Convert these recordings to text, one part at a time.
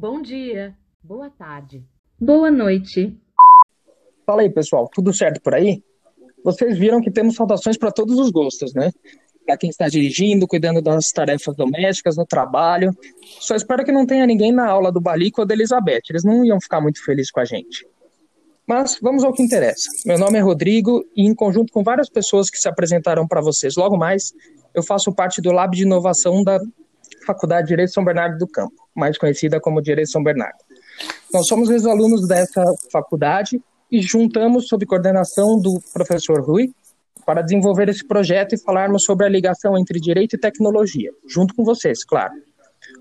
Bom dia, boa tarde, boa noite. Fala aí, pessoal, tudo certo por aí? Vocês viram que temos saudações para todos os gostos, né? Para quem está dirigindo, cuidando das tarefas domésticas, no trabalho. Só espero que não tenha ninguém na aula do Balico ou da Elizabeth, eles não iam ficar muito felizes com a gente. Mas vamos ao que interessa. Meu nome é Rodrigo e, em conjunto com várias pessoas que se apresentarão para vocês logo mais, eu faço parte do Lab de Inovação da Faculdade de Direito São Bernardo do Campo, mais conhecida como Direito São Bernardo. Nós somos os alunos dessa faculdade e juntamos sob coordenação do professor Rui para desenvolver esse projeto e falarmos sobre a ligação entre direito e tecnologia, junto com vocês, claro.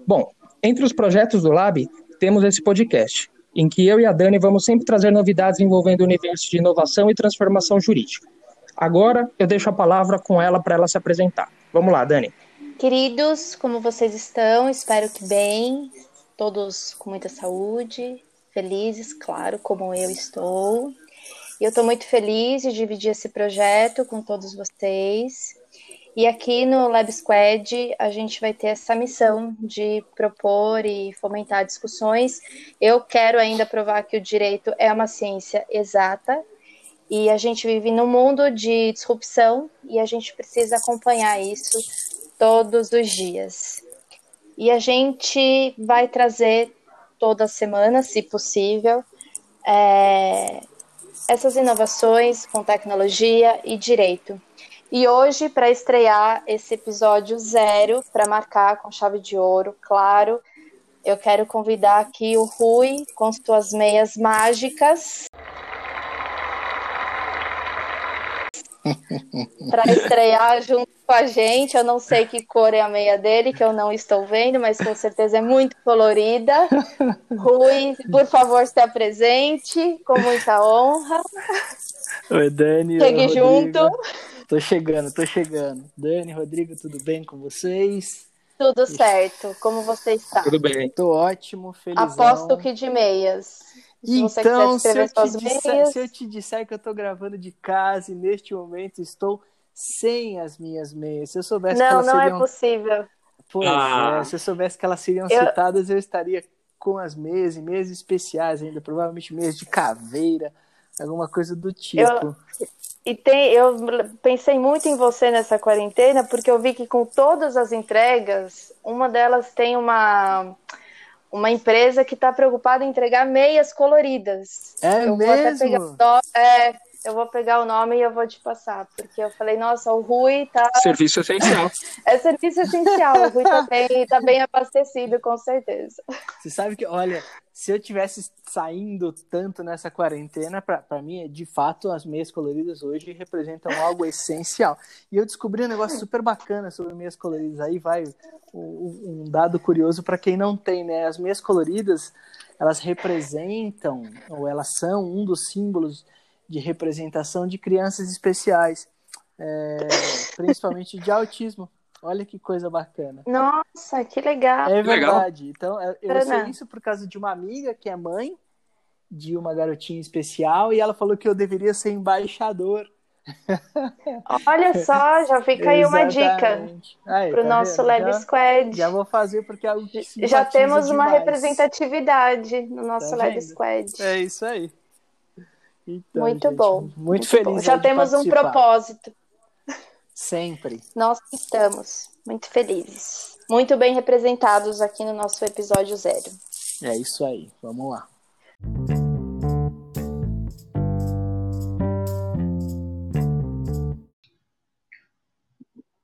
Bom, entre os projetos do Lab, temos esse podcast, em que eu e a Dani vamos sempre trazer novidades envolvendo o universo de inovação e transformação jurídica. Agora eu deixo a palavra com ela para ela se apresentar. Vamos lá, Dani. Queridos, como vocês estão? Espero que bem, todos com muita saúde, felizes, claro, como eu estou. E eu estou muito feliz de dividir esse projeto com todos vocês. E aqui no Lab Squad a gente vai ter essa missão de propor e fomentar discussões. Eu quero ainda provar que o direito é uma ciência exata e a gente vive num mundo de disrupção e a gente precisa acompanhar isso todos os dias. E a gente vai trazer toda semana, se possível, é, essas inovações com tecnologia e direito. E hoje, para estrear esse episódio zero, para marcar com chave de ouro, claro, eu quero convidar aqui o Rui com suas meias mágicas. para estrear junto com a gente. Eu não sei que cor é a meia dele, que eu não estou vendo, mas com certeza é muito colorida. Rui, por favor, se apresente, com muita honra. Oi, Dani. Chegue junto. Tô chegando, tô chegando. Dani, Rodrigo, tudo bem com vocês? Tudo certo. Como você está? Tudo bem. Tô ótimo, felizão. Aposto que de meias. Se então, se eu, disser, se eu, te disser, que eu tô gravando de casa e neste momento estou sem as minhas meias, se eu soubesse não, que elas não é seriam... é possível. Pois ah. é, se eu soubesse que elas seriam eu... citadas, eu estaria com as meias e meias especiais ainda, provavelmente meias de caveira, alguma coisa do tipo. Eu... E tem, eu pensei muito em você nessa quarentena, porque eu vi que com todas as entregas, uma delas tem uma, uma empresa que está preocupada em entregar meias coloridas. É eu mesmo? Vou pegar, é, eu vou pegar o nome e eu vou te passar, porque eu falei, nossa, o Rui tá. Serviço essencial. é serviço essencial, o Rui tá bem, tá bem abastecido, com certeza. Você sabe que, olha, se eu tivesse saindo tanto nessa quarentena, para mim, de fato, as meias coloridas hoje representam algo essencial. E eu descobri um negócio super bacana sobre meias coloridas. Aí vai um, dado curioso para quem não tem, né? As meias coloridas, elas representam, ou elas são um dos símbolos de representação de crianças especiais, é, principalmente de autismo. Olha que coisa bacana. Nossa, que legal. É verdade. Legal. Então, é, eu sei isso por causa de uma amiga que é mãe de uma garotinha especial e ela falou que eu deveria ser embaixador. Olha só, já fica aí uma dica para o tá nosso vendo? Lab já, Squad. Já vou fazer porque é algo que Já temos uma demais. representatividade no nosso tá Lab Squad. É isso aí. Então, muito gente, bom. Muito, muito feliz. Bom. Já temos um propósito. Sempre. Nós estamos muito felizes. Muito bem representados aqui no nosso episódio zero. É isso aí. Vamos lá.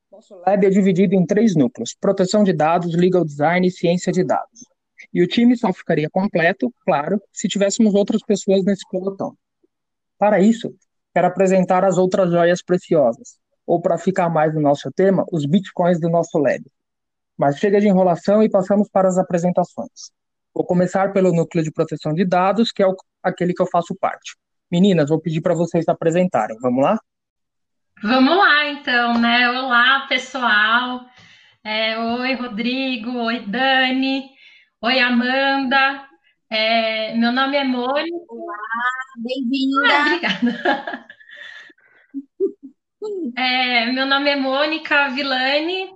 Nosso lab é dividido em três núcleos: proteção de dados, legal design e ciência de dados. E o time só ficaria completo, claro, se tivéssemos outras pessoas nesse pelotão. Para isso, quero apresentar as outras joias preciosas, ou para ficar mais no nosso tema, os bitcoins do nosso lab. Mas chega de enrolação e passamos para as apresentações. Vou começar pelo núcleo de proteção de dados, que é o, aquele que eu faço parte. Meninas, vou pedir para vocês se apresentarem. Vamos lá? Vamos lá, então, né? Olá, pessoal. É, oi, Rodrigo. Oi, Dani. Oi, Amanda. É, meu nome é Mônica. Olá, bem-vinda. Ah, obrigada. É, meu nome é Mônica Vilani,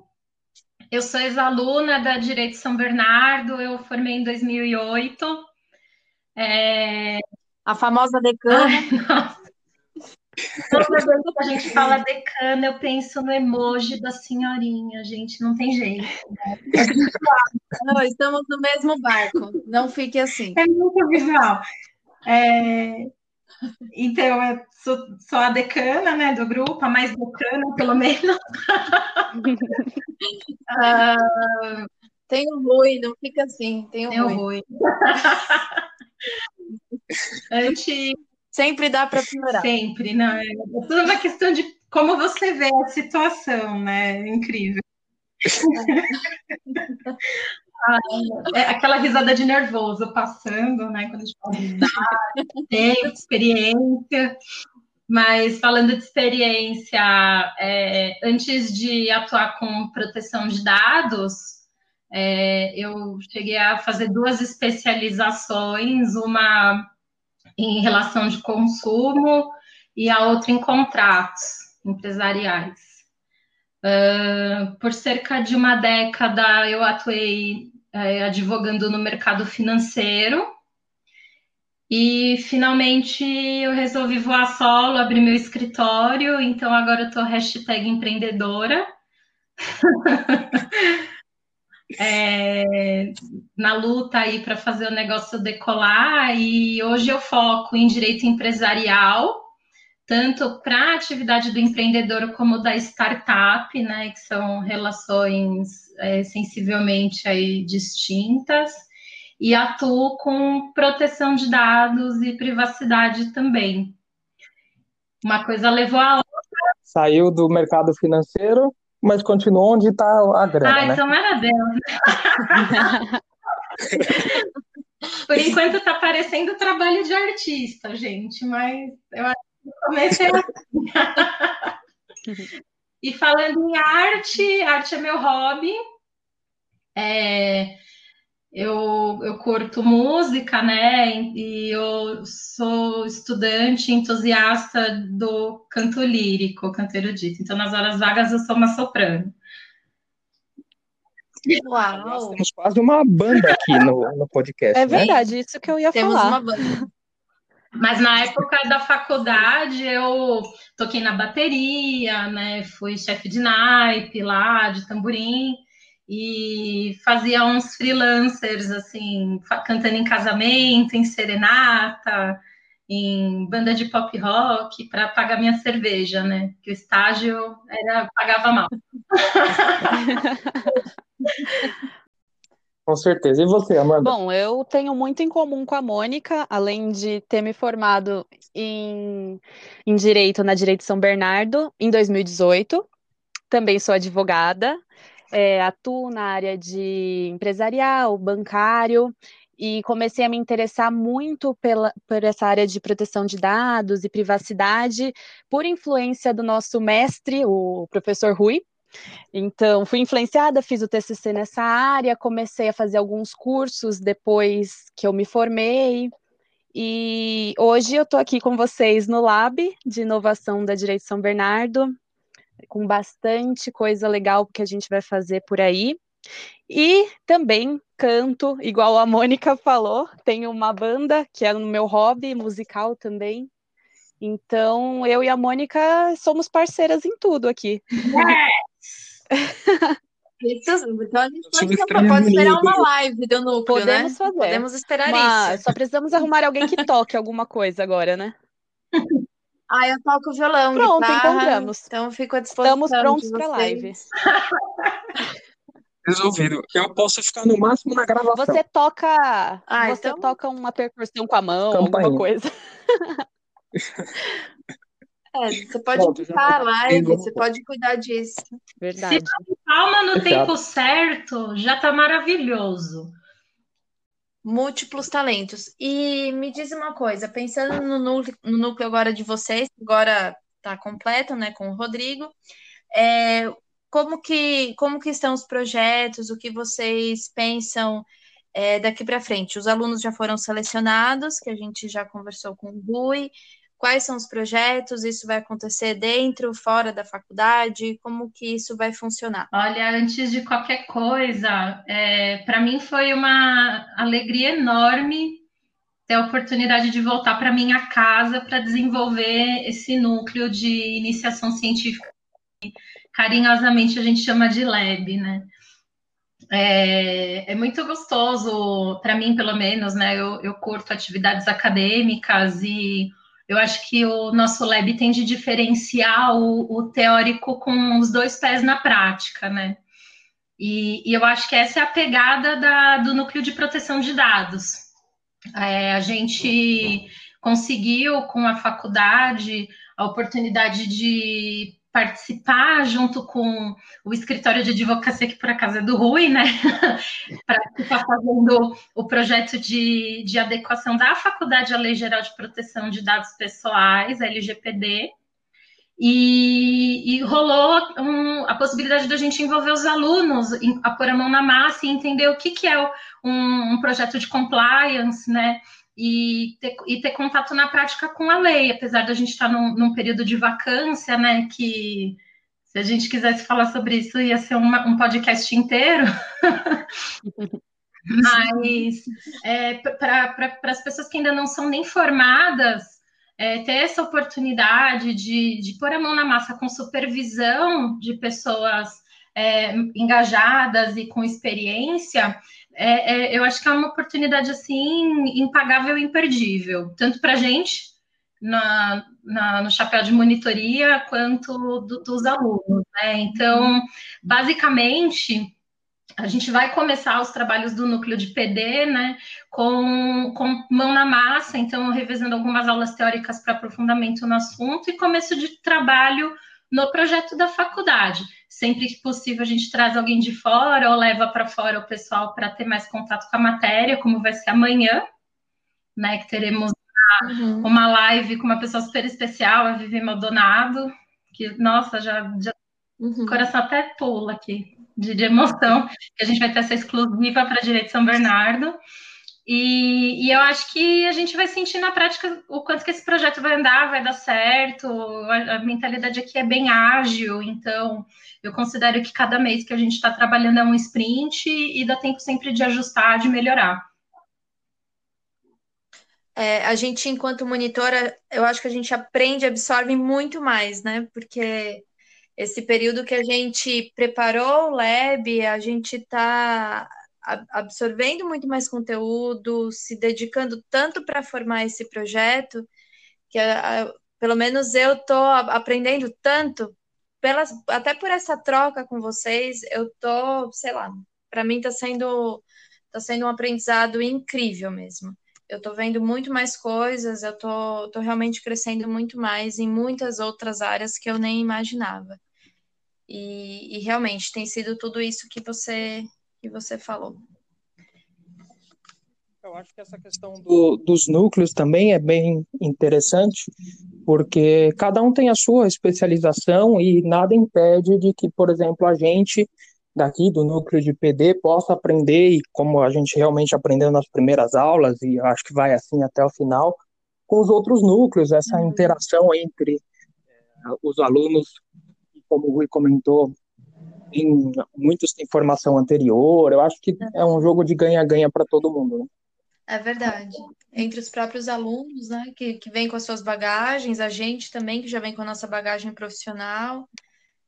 Eu sou ex-aluna da Direito São Bernardo, eu formei em 2008. É... A famosa decana. Ai, nossa. Toda vez que a gente fala decana, eu penso no emoji da senhorinha, gente, não tem jeito. Né? Não, estamos no mesmo barco, não fique assim. É muito visual. É... Então, eu sou, sou, a decana né, do grupo, a mais decana, pelo menos. uh, tenho ruim, não fica assim, tenho, tenho ruim. ruim. Antes, Sempre dá para piorar. Sempre, não. É tudo uma questão de como você vê a situação, né? Incrível. ah, é aquela risada de nervoso passando, né? Quando a gente fala de tempo, experiência. Mas falando de experiência, é, antes de atuar com proteção de dados, é, eu cheguei a fazer duas especializações, uma em relação de consumo e a outra em contratos empresariais. Uh, por cerca de uma década eu atuei uh, advogando no mercado financeiro e finalmente eu resolvi voar solo, abrir meu escritório, então agora eu estou hashtag empreendedora. é, na luta aí para fazer o negócio decolar e hoje eu foco em direito empresarial, tanto para a atividade do empreendedor como da startup, né, que são relações é, sensivelmente aí distintas, e atuo com proteção de dados e privacidade também. Uma coisa levou a outra. Saiu do mercado financeiro mas continua onde está a grana, ah, né? então era Deus. Por enquanto está parecendo trabalho de artista, gente, mas eu acho que comecei assim. e falando em arte, arte é meu hobby. É, eu, eu curto música, né? E eu sou estudante entusiasta do canto lírico, canto erudito. Então, nas horas vagas, eu sou uma soprano. Uau! Nós temos quase uma banda aqui no, no podcast. É né? verdade, isso que eu ia temos falar. Uma banda. Mas na época da faculdade eu toquei na bateria, né? Fui chefe de naipe lá, de tamborim e fazia uns freelancers, assim, cantando em casamento, em serenata, em banda de pop rock, para pagar minha cerveja, né? Que o estágio era, pagava mal. Com certeza. E você, Amanda? Bom, eu tenho muito em comum com a Mônica, além de ter me formado em, em Direito na Direito São Bernardo em 2018. Também sou advogada, é, atuo na área de empresarial, bancário, e comecei a me interessar muito pela, por essa área de proteção de dados e privacidade, por influência do nosso mestre, o professor Rui. Então, fui influenciada, fiz o TCC nessa área, comecei a fazer alguns cursos depois que eu me formei. E hoje eu estou aqui com vocês no Lab de Inovação da Direito São Bernardo, com bastante coisa legal que a gente vai fazer por aí. E também canto, igual a Mônica falou, tenho uma banda que é no meu hobby musical também. Então, eu e a Mônica somos parceiras em tudo aqui. Isso, então a gente pode, pode esperar uma live do núcleo, Podemos né? fazer. Podemos esperar Mas isso. Só precisamos arrumar alguém que toque alguma coisa agora, né? Ah, eu toco violão, Pronto, guitarra, encontramos. então fico à disposição Estamos prontos para live. Resolvido. Eu posso ficar no máximo na gravação. Você toca, Ah, você então- toca uma percussão com a mão, Campainha. alguma coisa. É, você pode Pronto, a tá. live, você pode cuidar disso. Verdade. Palma no Exato. tempo certo já tá maravilhoso. Múltiplos talentos. E me diz uma coisa, pensando no núcleo, no núcleo agora de vocês, agora está completo, né, com o Rodrigo, é, como que, como que estão os projetos, o que vocês pensam é, daqui para frente? Os alunos já foram selecionados, que a gente já conversou com o Rui, Quais são os projetos? Isso vai acontecer dentro, fora da faculdade? Como que isso vai funcionar? Olha, antes de qualquer coisa, é, para mim foi uma alegria enorme ter a oportunidade de voltar para minha casa para desenvolver esse núcleo de iniciação científica carinhosamente a gente chama de lab, né? É, é muito gostoso, para mim, pelo menos, né? Eu, eu curto atividades acadêmicas e eu acho que o nosso lab tem de diferenciar o, o teórico com os dois pés na prática, né? E, e, eu acho que essa é a pegada da, do núcleo de proteção de dados. É, a gente conseguiu, com a faculdade, a oportunidade de participar junto com o escritório de advocacia, que por acaso é do Rui, né? Para estar fazendo o projeto de, de adequação da faculdade à Lei Geral de Proteção de Dados Pessoais, LGPD. E, e rolou um, a possibilidade da gente envolver os alunos a pôr a mão na massa e entender o que, que é um, um projeto de compliance, né? E ter, e ter contato na prática com a lei, apesar da gente estar num, num, período de vacância, né? Que se a gente quisesse falar sobre isso, ia ser uma, um podcast inteiro. Mas é, para pra, as pessoas que ainda não são nem formadas, é, ter essa oportunidade de, de pôr a mão na massa com supervisão de pessoas é, engajadas e com experiência, é, é, eu acho que é uma oportunidade assim impagável e imperdível, tanto para a gente na, na, no chapéu de monitoria quanto do, dos alunos. Né? Então, basicamente, a gente vai começar os trabalhos do núcleo de PD, né, com, com mão na massa, então revezando algumas aulas teóricas para aprofundamento no assunto e começo de trabalho no projeto da faculdade. Sempre que possível, a gente traz alguém de fora ou leva para fora o pessoal para ter mais contato com a matéria, como vai ser amanhã, né? Que teremos uma, uhum. uma live com uma pessoa super especial, a Vivi Maldonado, que, nossa, já, já uhum. o coração até pula aqui de, de emoção, que a gente vai ter essa exclusiva para Direito São Bernardo. E, e, eu acho que a gente vai sentir na prática o quanto que esse projeto vai andar, vai dar certo. A, a mentalidade aqui é bem ágil, então eu considero que cada mês que a gente está trabalhando é um sprint e dá tempo sempre de ajustar, de melhorar. É, a gente, enquanto monitora, eu acho que a gente aprende, absorve muito mais, né? Porque esse período que a gente preparou o lab, a gente está absorvendo muito mais conteúdo, se dedicando tanto para formar esse projeto, que a, pelo menos eu estou aprendendo tanto, pelas, até por essa troca com vocês, eu tô, sei lá, para mim está sendo, tá sendo um aprendizado incrível mesmo. Eu estou vendo muito mais coisas, eu tô, tô realmente crescendo muito mais em muitas outras áreas que eu nem imaginava. E, e realmente tem sido tudo isso que você que você falou. Eu acho que essa questão do, dos núcleos também é bem interessante, porque cada um tem a sua especialização e nada impede de que, por exemplo, a gente daqui do núcleo de PD possa aprender, e como a gente realmente aprendeu nas primeiras aulas, e acho que vai assim até o final, com os outros núcleos, essa uhum. interação entre é, os alunos, como o Rui comentou, tem, muitos têm formação anterior, eu acho que é um jogo de ganha-ganha para todo mundo, né? É verdade. Entre os próprios alunos, né, que, que vêm com as suas bagagens, a gente também, que já vem com a nossa bagagem profissional,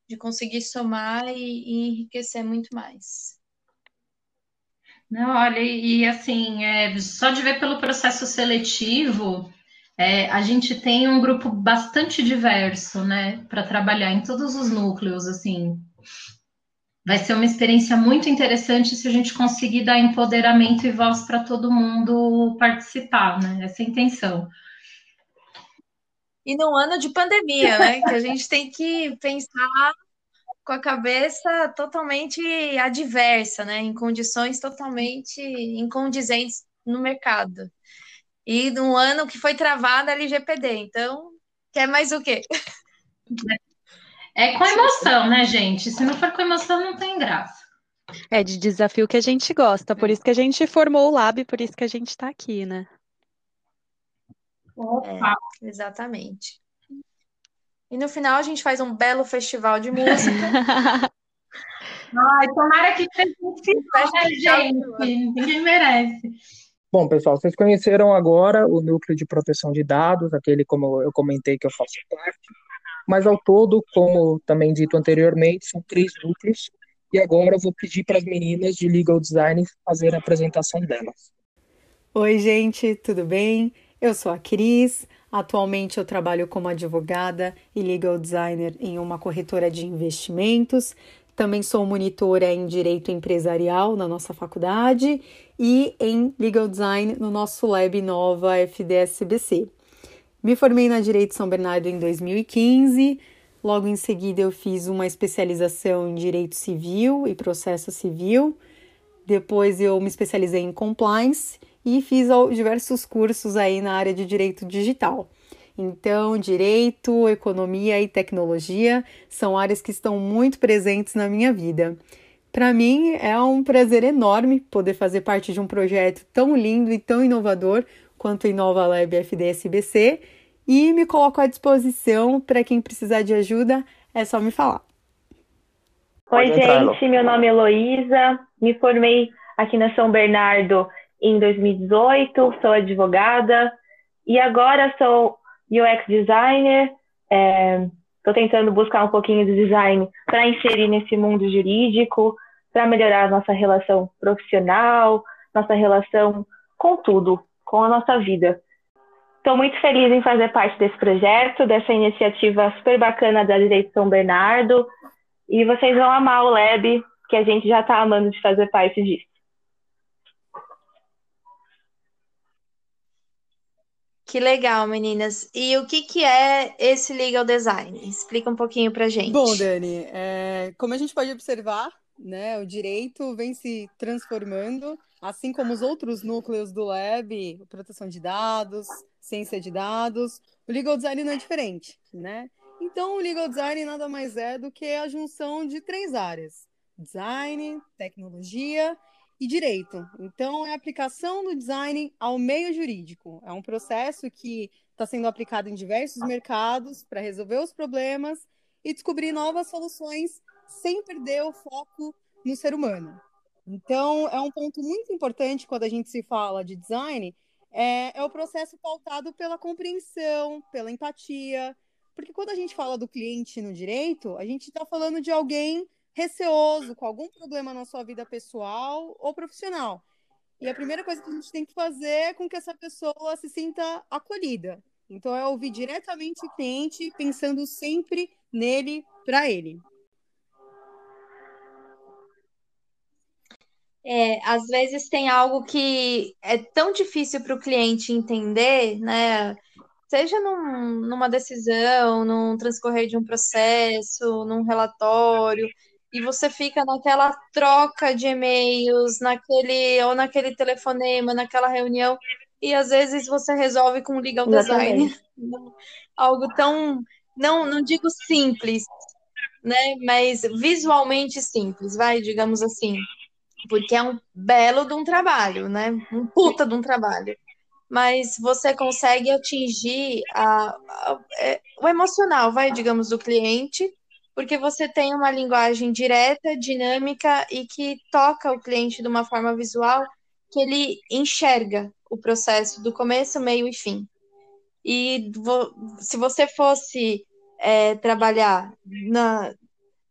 de conseguir somar e, e enriquecer muito mais. Não, olha, e assim, é, só de ver pelo processo seletivo, é, a gente tem um grupo bastante diverso, né, para trabalhar em todos os núcleos, assim, vai ser uma experiência muito interessante se a gente conseguir dar empoderamento e voz para todo mundo participar, né? Essa é a intenção. E num ano de pandemia, né? que a gente tem que pensar com a cabeça totalmente adversa, né? Em condições totalmente incondizentes no mercado. E num ano que foi travada a LGPD. Então, quer mais o quê? É com emoção, né, gente? Se não for com emoção, não tem graça. É de desafio que a gente gosta, por isso que a gente formou o Lab, por isso que a gente está aqui, né? Opa. É, exatamente. E no final a gente faz um belo festival de música. Ai, tomara que seja gente. Ninguém merece. Bom, pessoal, vocês conheceram agora o núcleo de proteção de dados, aquele como eu comentei que eu faço parte. Mas ao todo, como também dito anteriormente, são três núcleos. E agora eu vou pedir para as meninas de Legal Design fazer a apresentação delas. Oi, gente, tudo bem? Eu sou a Cris. Atualmente eu trabalho como advogada e legal designer em uma corretora de investimentos. Também sou monitora em direito empresarial na nossa faculdade e em legal design no nosso Lab Nova FDSBC. Me formei na Direito São Bernardo em 2015. Logo em seguida, eu fiz uma especialização em Direito Civil e Processo Civil. Depois, eu me especializei em Compliance e fiz diversos cursos aí na área de Direito Digital. Então, direito, economia e tecnologia são áreas que estão muito presentes na minha vida. Para mim é um prazer enorme poder fazer parte de um projeto tão lindo e tão inovador quanto a Inova Lab FDSBC e me coloco à disposição para quem precisar de ajuda, é só me falar. Oi, gente, meu nome é Heloísa, me formei aqui na São Bernardo em 2018, sou advogada e agora sou UX designer, estou é, tentando buscar um pouquinho de design para inserir nesse mundo jurídico, para melhorar a nossa relação profissional, nossa relação com tudo, com a nossa vida. Estou muito feliz em fazer parte desse projeto, dessa iniciativa super bacana da Direito São Bernardo, e vocês vão amar o Lab, que a gente já está amando de fazer parte disso. Que legal, meninas. E o que, que é esse legal design? Explica um pouquinho pra gente. Bom, Dani, é, como a gente pode observar, né, o direito vem se transformando, assim como os outros núcleos do Lab, proteção de dados, ciência de dados, o legal design não é diferente, né? Então, o legal design nada mais é do que a junção de três áreas: design, tecnologia e direito. Então, é a aplicação do design ao meio jurídico. É um processo que está sendo aplicado em diversos mercados para resolver os problemas e descobrir novas soluções sem perder o foco no ser humano. Então, é um ponto muito importante quando a gente se fala de design, é, é o processo pautado pela compreensão, pela empatia, porque quando a gente fala do cliente no direito, a gente está falando de alguém receoso, com algum problema na sua vida pessoal ou profissional. E a primeira coisa que a gente tem que fazer é com que essa pessoa se sinta acolhida. Então, é ouvir diretamente o cliente, pensando sempre nele, para ele. É, às vezes tem algo que é tão difícil para o cliente entender, né? Seja num, numa decisão, num transcorrer de um processo, num relatório, e você fica naquela troca de e-mails, naquele ou naquele telefonema, naquela reunião, e às vezes você resolve com legal design. Algo tão, não, não digo simples, né, mas visualmente simples, vai, digamos assim. Porque é um belo de um trabalho, né? Um puta de um trabalho. Mas você consegue atingir a, a, é, o emocional, vai, digamos, do cliente, porque você tem uma linguagem direta, dinâmica e que toca o cliente de uma forma visual que ele enxerga o processo do começo, meio e fim. E vo se você fosse é, trabalhar na,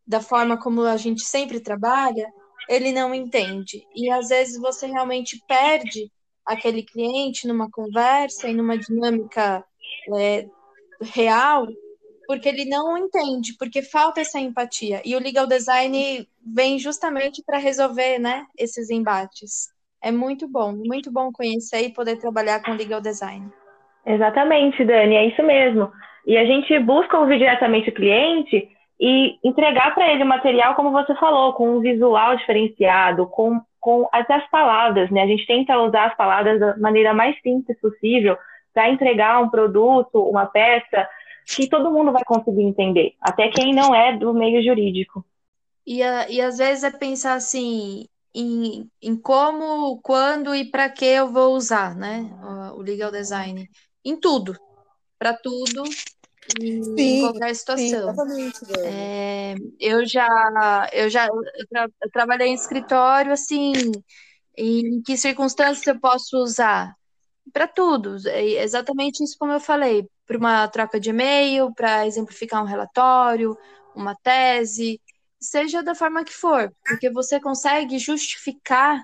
da forma como a gente sempre trabalha, ele não entende. E às vezes você realmente perde aquele cliente numa conversa e numa dinâmica é, real porque ele não entende, porque falta essa empatia. E o legal design vem justamente para resolver, né, esses embates. É muito bom, muito bom conhecer e poder trabalhar com legal design. Exatamente, Dani, é isso mesmo. E a gente busca ouvir diretamente o cliente e entregar para ele o material, como você falou, com um visual diferenciado, com, com até as palavras, né? A gente tenta usar as palavras da maneira mais simples possível para entregar um produto, uma peça que todo mundo vai conseguir entender, até quem não é do meio jurídico. E, e às vezes é pensar assim em, em como, quando e para que eu vou usar, né, o, legal design. em tudo, para tudo, Sim, em qualquer sim, situação. Dani. É, eu já, eu já eu tra- eu trabalhei em escritório, assim, em que circunstâncias eu posso usar? Para tudo, é exatamente isso como eu falei, para uma troca de e-mail, para exemplificar um relatório, uma tese, seja da forma que for, porque você consegue justificar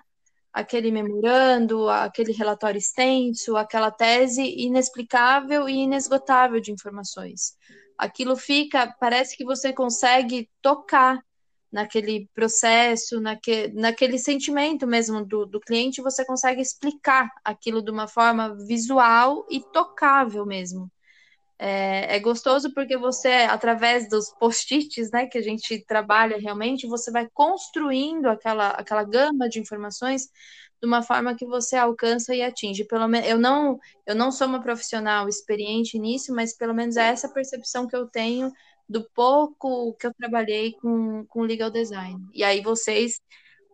aquele memorando, aquele relatório extenso, aquela tese inexplicável e inesgotável de informações. Aquilo fica, parece que você consegue tocar naquele processo, naque, naquele sentimento mesmo do, do cliente, você consegue explicar aquilo de uma forma visual e tocável mesmo. É, é gostoso porque você, através dos post-its, né, que a gente trabalha realmente, você vai construindo aquela, aquela gama de informações de uma forma que você alcança e atinge. Pelo menos eu não, eu não sou uma profissional experiente nisso, mas pelo menos é essa percepção que eu tenho do pouco que eu trabalhei com, com legal design. E aí vocês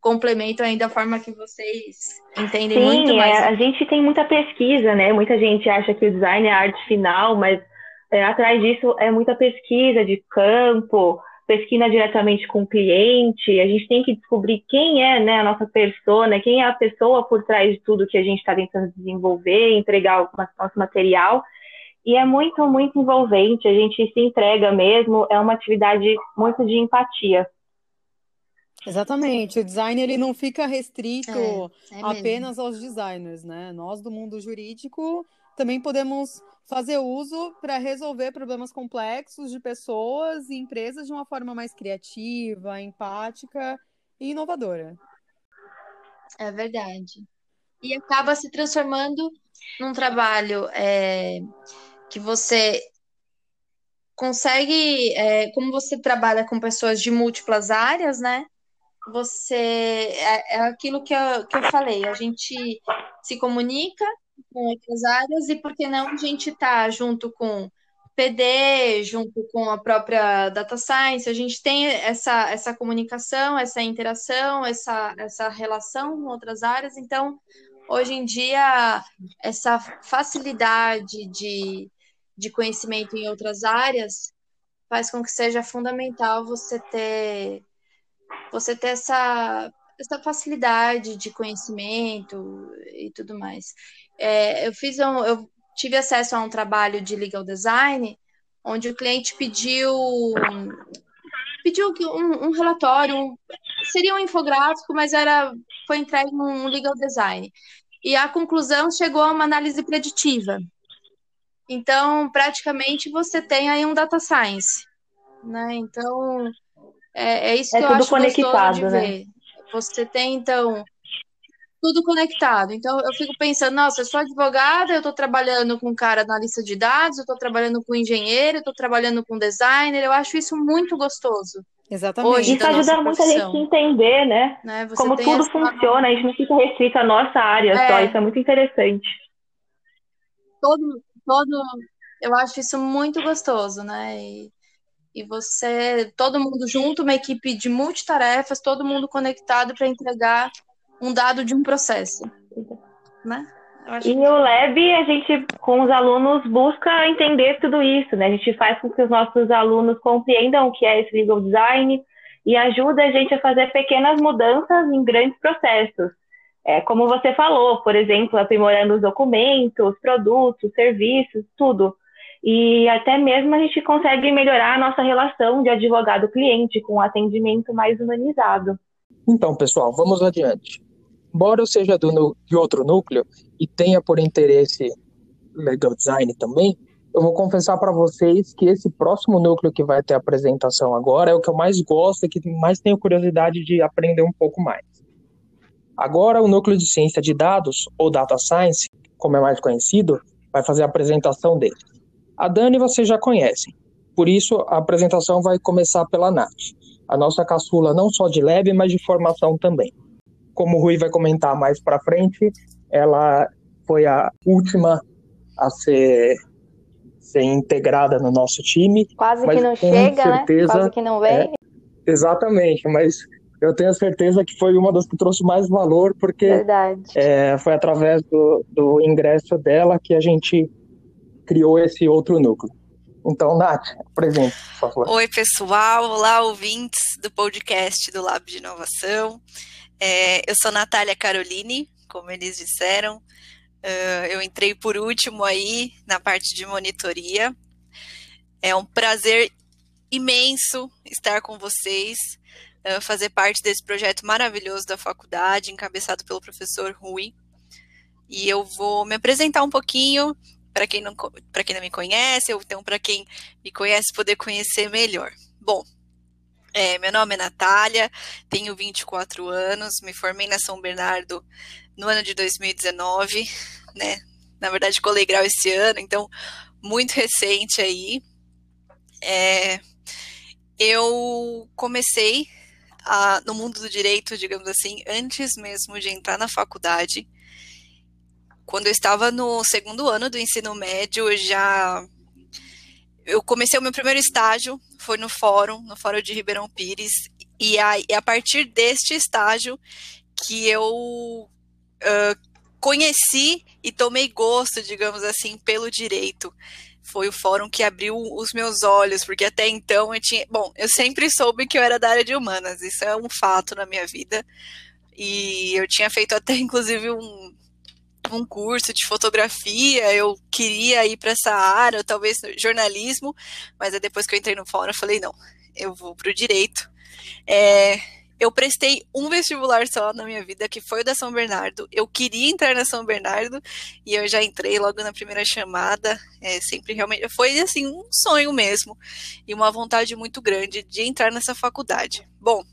complementam ainda a forma que vocês entendem Sim, muito é, mais. a gente tem muita pesquisa, né? Muita gente acha que o design é a arte final, mas é, atrás disso é muita pesquisa de campo, pesquisa diretamente com o cliente. A gente tem que descobrir quem é né, a nossa persona, quem é a pessoa por trás de tudo que a gente está tentando desenvolver, entregar o nosso material. E é muito, muito envolvente, a gente se entrega mesmo, é uma atividade muito de empatia. Exatamente, o design ele não fica restrito É, é apenas aos designers, né? Nós do mundo jurídico também podemos fazer uso para resolver problemas complexos de pessoas e empresas de uma forma mais criativa, empática e inovadora. É verdade. E acaba se transformando num trabalho é, que você consegue, é, como você trabalha com pessoas de múltiplas áreas, né? Você é, é aquilo que eu, que eu falei, a gente se comunica com outras áreas e por que não a gente tá junto com PD, junto com a própria data science, a gente tem essa, essa comunicação, essa interação, essa, essa relação com outras áreas, então hoje em dia essa facilidade de, de conhecimento em outras áreas faz com que seja fundamental você ter você ter essa, essa facilidade de conhecimento e tudo mais. É, eu fiz um, eu tive acesso a um trabalho de legal design onde o cliente pediu pediu um, um relatório, um- seria um infográfico, mas era foi entregue um legal design. E a conclusão chegou a uma análise preditiva. Então, praticamente você tem aí um data science, né? Então, é, é isso É que eu tudo acho gostoso de conectado, né? ver. Você tem, então, tudo conectado. Então, eu fico pensando, nossa, eu sou advogada, eu estou trabalhando com um cara analista de dados, eu estou trabalhando com engenheiro, eu estou trabalhando com designer, eu acho isso muito gostoso, Exatamente. Hoje, Isso ajuda muito a gente entender, né? né? Você Como tem tudo essa- funciona, a gente não fica restrito à nossa área É. só, isso é muito interessante. todo, todo, eu acho isso muito gostoso, né? E, e você, todo mundo junto, uma equipe de multitarefas, todo mundo conectado para entregar um dado de um processo, né? E no Lab, a gente, com os alunos, busca entender tudo isso, né? A gente faz com que os nossos alunos compreendam o que é esse legal design e ajuda a gente a fazer pequenas mudanças em grandes processos. É, como você falou, por exemplo, aprimorando os documentos, produtos, serviços, tudo. E até mesmo a gente consegue melhorar a nossa relação de advogado-cliente com um atendimento mais humanizado. Então, pessoal, vamos adiante. Embora eu seja do, de outro núcleo e tenha por interesse legal design também, eu vou confessar para vocês que esse próximo núcleo que vai ter apresentação agora é o que eu mais gosto e que mais tenho curiosidade de aprender um pouco mais. Agora, o núcleo de ciência de dados, ou data science, como é mais conhecido, vai fazer a apresentação dele. A Dani vocês já conhecem, por isso a apresentação vai começar pela Nath, a nossa caçula não só de lab, mas de formação também. Como o Rui vai comentar mais para frente, ela foi a última a ser, ser integrada no nosso time. Quase que não chega, certeza, né? Quase que não vem. é, Exatamente, mas eu tenho certeza que foi uma das que trouxe mais valor, porque é, foi através do, do ingresso dela que a gente criou esse outro núcleo. Então, Nath, presente, por favor. Oi, pessoal. Olá, ouvintes do podcast do Lab de Inovação. É, eu sou Natália Caroline, como eles disseram. Uh, eu entrei por último aí na parte de monitoria. É um prazer imenso estar com vocês, uh, fazer parte desse projeto maravilhoso da faculdade, encabeçado pelo professor Rui. E eu vou me apresentar um pouquinho para quem não para quem não me conhece, ou então para quem me conhece poder conhecer melhor. Bom, é, meu nome é Natália, tenho 24 anos, me formei na São Bernardo no ano de 2019, né? Na verdade, colei grau esse ano, então muito recente aí. É, eu comecei a, no mundo do direito, digamos assim, antes mesmo de entrar na faculdade quando eu estava no segundo ano do ensino médio, eu já eu comecei o meu primeiro estágio, foi no fórum, no fórum de Ribeirão Pires, e a, e a partir deste estágio que eu uh, conheci e tomei gosto, digamos assim, pelo direito. Foi o fórum que abriu os meus olhos, porque até então eu tinha. Bom, eu sempre soube que eu era da área de humanas, isso é um fato na minha vida. E eu tinha feito até, inclusive, um, um curso de fotografia, eu queria ir para essa área, talvez jornalismo, mas depois que eu entrei no fórum, eu falei, não, eu vou para o direito. É, eu prestei um vestibular só na minha vida, que foi o da São Bernardo. Eu queria entrar na São Bernardo e eu já entrei logo na primeira chamada. É, sempre realmente foi assim um sonho mesmo e uma vontade muito grande de entrar nessa faculdade. Bom,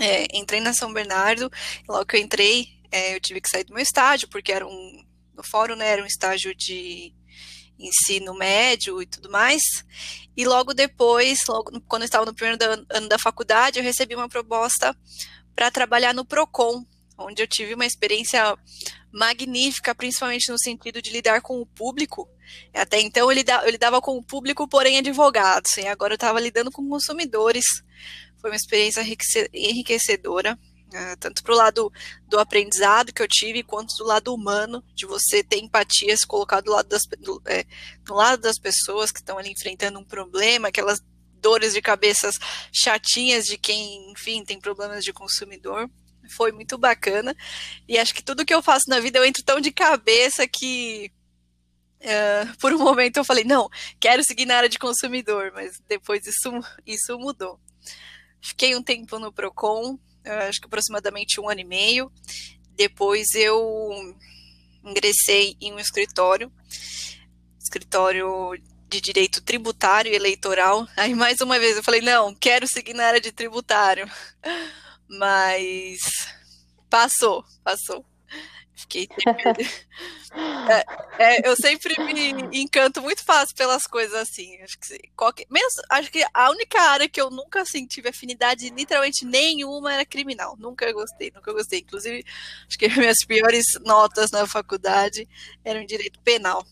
é, entrei na São Bernardo. Logo que eu entrei, é, eu tive que sair do meu estágio, porque era um, no fórum, né, era um estágio de ensino médio e tudo mais. E logo depois, logo quando eu estava no primeiro ano da faculdade, eu recebi uma proposta para trabalhar no Procon, onde eu tive uma experiência magnífica, principalmente no sentido de lidar com o público. Até então eu lidava, eu lidava com o público, porém advogados, e agora eu estava lidando com consumidores. Foi uma experiência enriquecedora. Uh, tanto para o lado do aprendizado que eu tive, quanto do lado humano, de você ter empatia, se colocar do lado das, do, é, do lado das pessoas que estão ali enfrentando um problema, aquelas dores de cabeças chatinhas de quem, enfim, tem problemas de consumidor. Foi muito bacana. E acho que tudo que eu faço na vida eu entro tão de cabeça que. Uh, por um momento eu falei, não, quero seguir na área de consumidor, mas depois isso, isso mudou. Fiquei um tempo no PROCON, acho que aproximadamente um ano e meio. Depois eu ingressei em um escritório, escritório de direito tributário e eleitoral. Aí mais uma vez eu falei, não, quero seguir na área de tributário. Mas passou, passou. Fiquei é, é, eu sempre me encanto muito fácil pelas coisas assim. Acho que qualquer, mesmo, acho que a única área que eu nunca assim, tive afinidade literalmente nenhuma era criminal. Nunca gostei, nunca gostei. Inclusive, acho que minhas piores notas na faculdade eram em direito penal.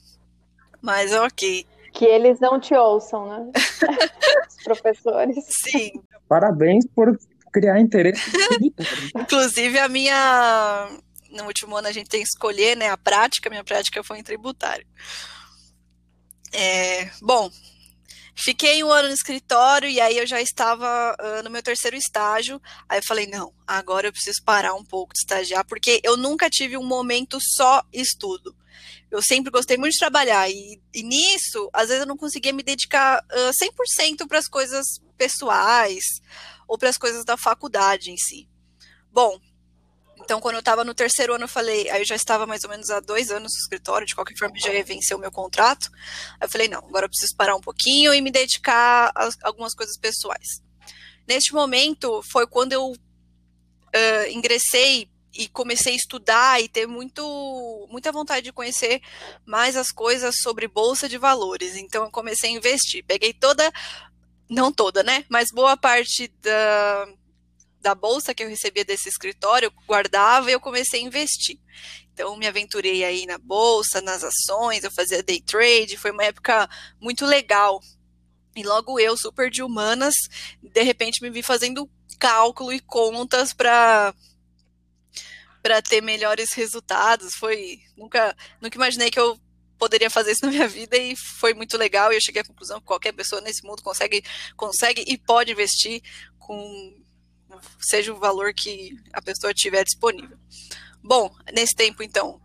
Mas ok. Que eles não te ouçam, né? Os professores. Sim. Parabéns por criar interesse. Inclusive, a minha no último ano a gente tem que escolher né, a prática, minha prática foi em tributário. É, bom, fiquei um ano no escritório e aí eu já estava uh, no meu terceiro estágio. Aí eu falei, não, agora eu preciso parar um pouco de estagiar, porque eu nunca tive um momento só estudo. Eu sempre gostei muito de trabalhar e, e nisso, às vezes eu não conseguia me dedicar uh, 100% para as coisas pessoais ou para as coisas da faculdade em si. Bom, então, quando eu estava no terceiro ano, eu falei, aí eu já estava mais ou menos há dois anos no escritório, de qualquer forma já ia vencer o meu contrato. Aí eu falei, não, agora eu preciso parar um pouquinho e me dedicar a algumas coisas pessoais. Neste momento, foi quando eu uh, ingressei e comecei a estudar e ter muito, muita vontade de conhecer mais as coisas sobre bolsa de valores. Então, eu comecei a investir. Peguei toda, não toda, né? Mas boa parte da da bolsa que eu recebia desse escritório, guardava e eu comecei a investir. Então, me aventurei aí na bolsa, nas ações, eu fazia day trade, foi uma época muito legal. E logo eu, super de humanas, de repente me vi fazendo cálculo e contas para para ter melhores resultados. Foi nunca nunca imaginei que eu poderia fazer isso na minha vida e foi muito legal. E eu cheguei à conclusão que qualquer pessoa nesse mundo consegue, consegue e pode investir com seja o valor que a pessoa tiver disponível. Bom, nesse tempo, então,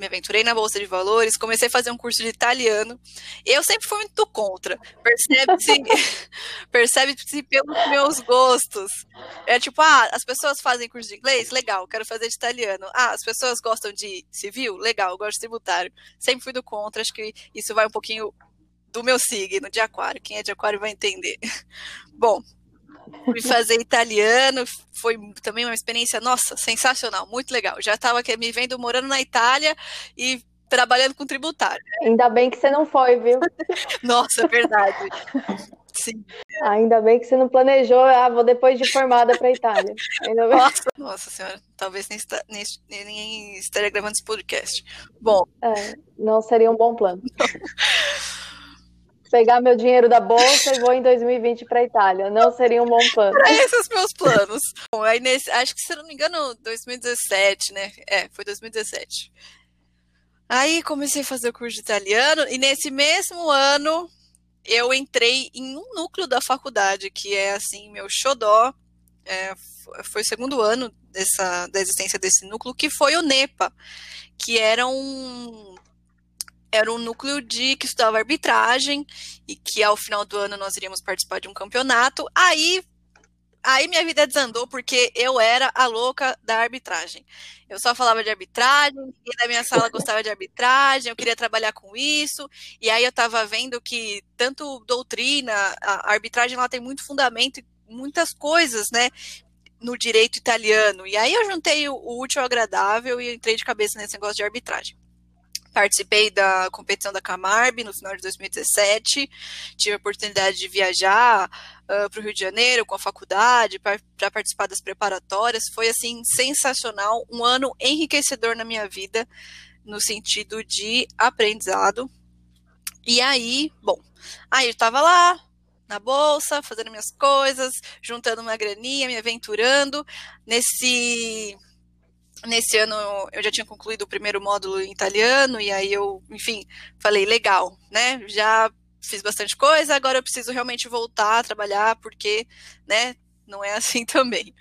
me aventurei na bolsa de valores, comecei a fazer um curso de italiano. Eu sempre fui muito contra. Percebe-se percebe pelos meus gostos. É tipo, ah, as pessoas fazem curso de inglês? Legal, quero fazer de italiano. Ah, as pessoas gostam de civil? Legal, gosto de tributário. Sempre fui do contra, acho que isso vai um pouquinho do meu signo de aquário. Quem é de aquário vai entender. Bom, Fui fazer italiano, foi também uma experiência, nossa, sensacional, muito legal. Já estava me vendo morando na Itália e trabalhando com tributário. Ainda bem que você não foi, viu? nossa, é verdade. Sim. Ainda bem que você não planejou, ah, vou depois de formada para a Itália. Nossa, nossa senhora, talvez nem, está, nem, nem estaria gravando esse podcast. Bom. É, não seria um bom plano. pegar meu dinheiro da bolsa e vou em 2020 para Itália. Não seria um bom plano. Para esses meus planos. Bom, aí nesse, acho que se não me engano, 2017, né? É, foi 2017. Aí comecei a fazer o curso de italiano e nesse mesmo ano eu entrei em um núcleo da faculdade que é assim meu xodó. É, foi o segundo ano dessa, da existência desse núcleo, que foi o NEPA, que era um era um núcleo de que estudava arbitragem e que ao final do ano nós iríamos participar de um campeonato. Aí aí minha vida desandou porque eu era a louca da arbitragem. Eu só falava de arbitragem, e na minha sala gostava de arbitragem, eu queria trabalhar com isso, e aí eu estava vendo que tanto doutrina, a arbitragem lá tem muito fundamento e muitas coisas, né? No direito italiano. E aí eu juntei o útil ao agradável e entrei de cabeça nesse negócio de arbitragem. Participei da competição da Camarb no final de 2017. Tive a oportunidade de viajar uh, para o Rio de Janeiro com a faculdade para participar das preparatórias. Foi assim sensacional, um ano enriquecedor na minha vida no sentido de aprendizado. E aí, bom, aí eu estava lá na bolsa, fazendo minhas coisas, juntando uma graninha, me aventurando nesse nesse ano eu já tinha concluído o primeiro módulo em italiano, e aí eu, enfim, falei, legal, né? Já fiz bastante coisa, agora eu preciso realmente voltar a trabalhar, porque, né, não é assim também.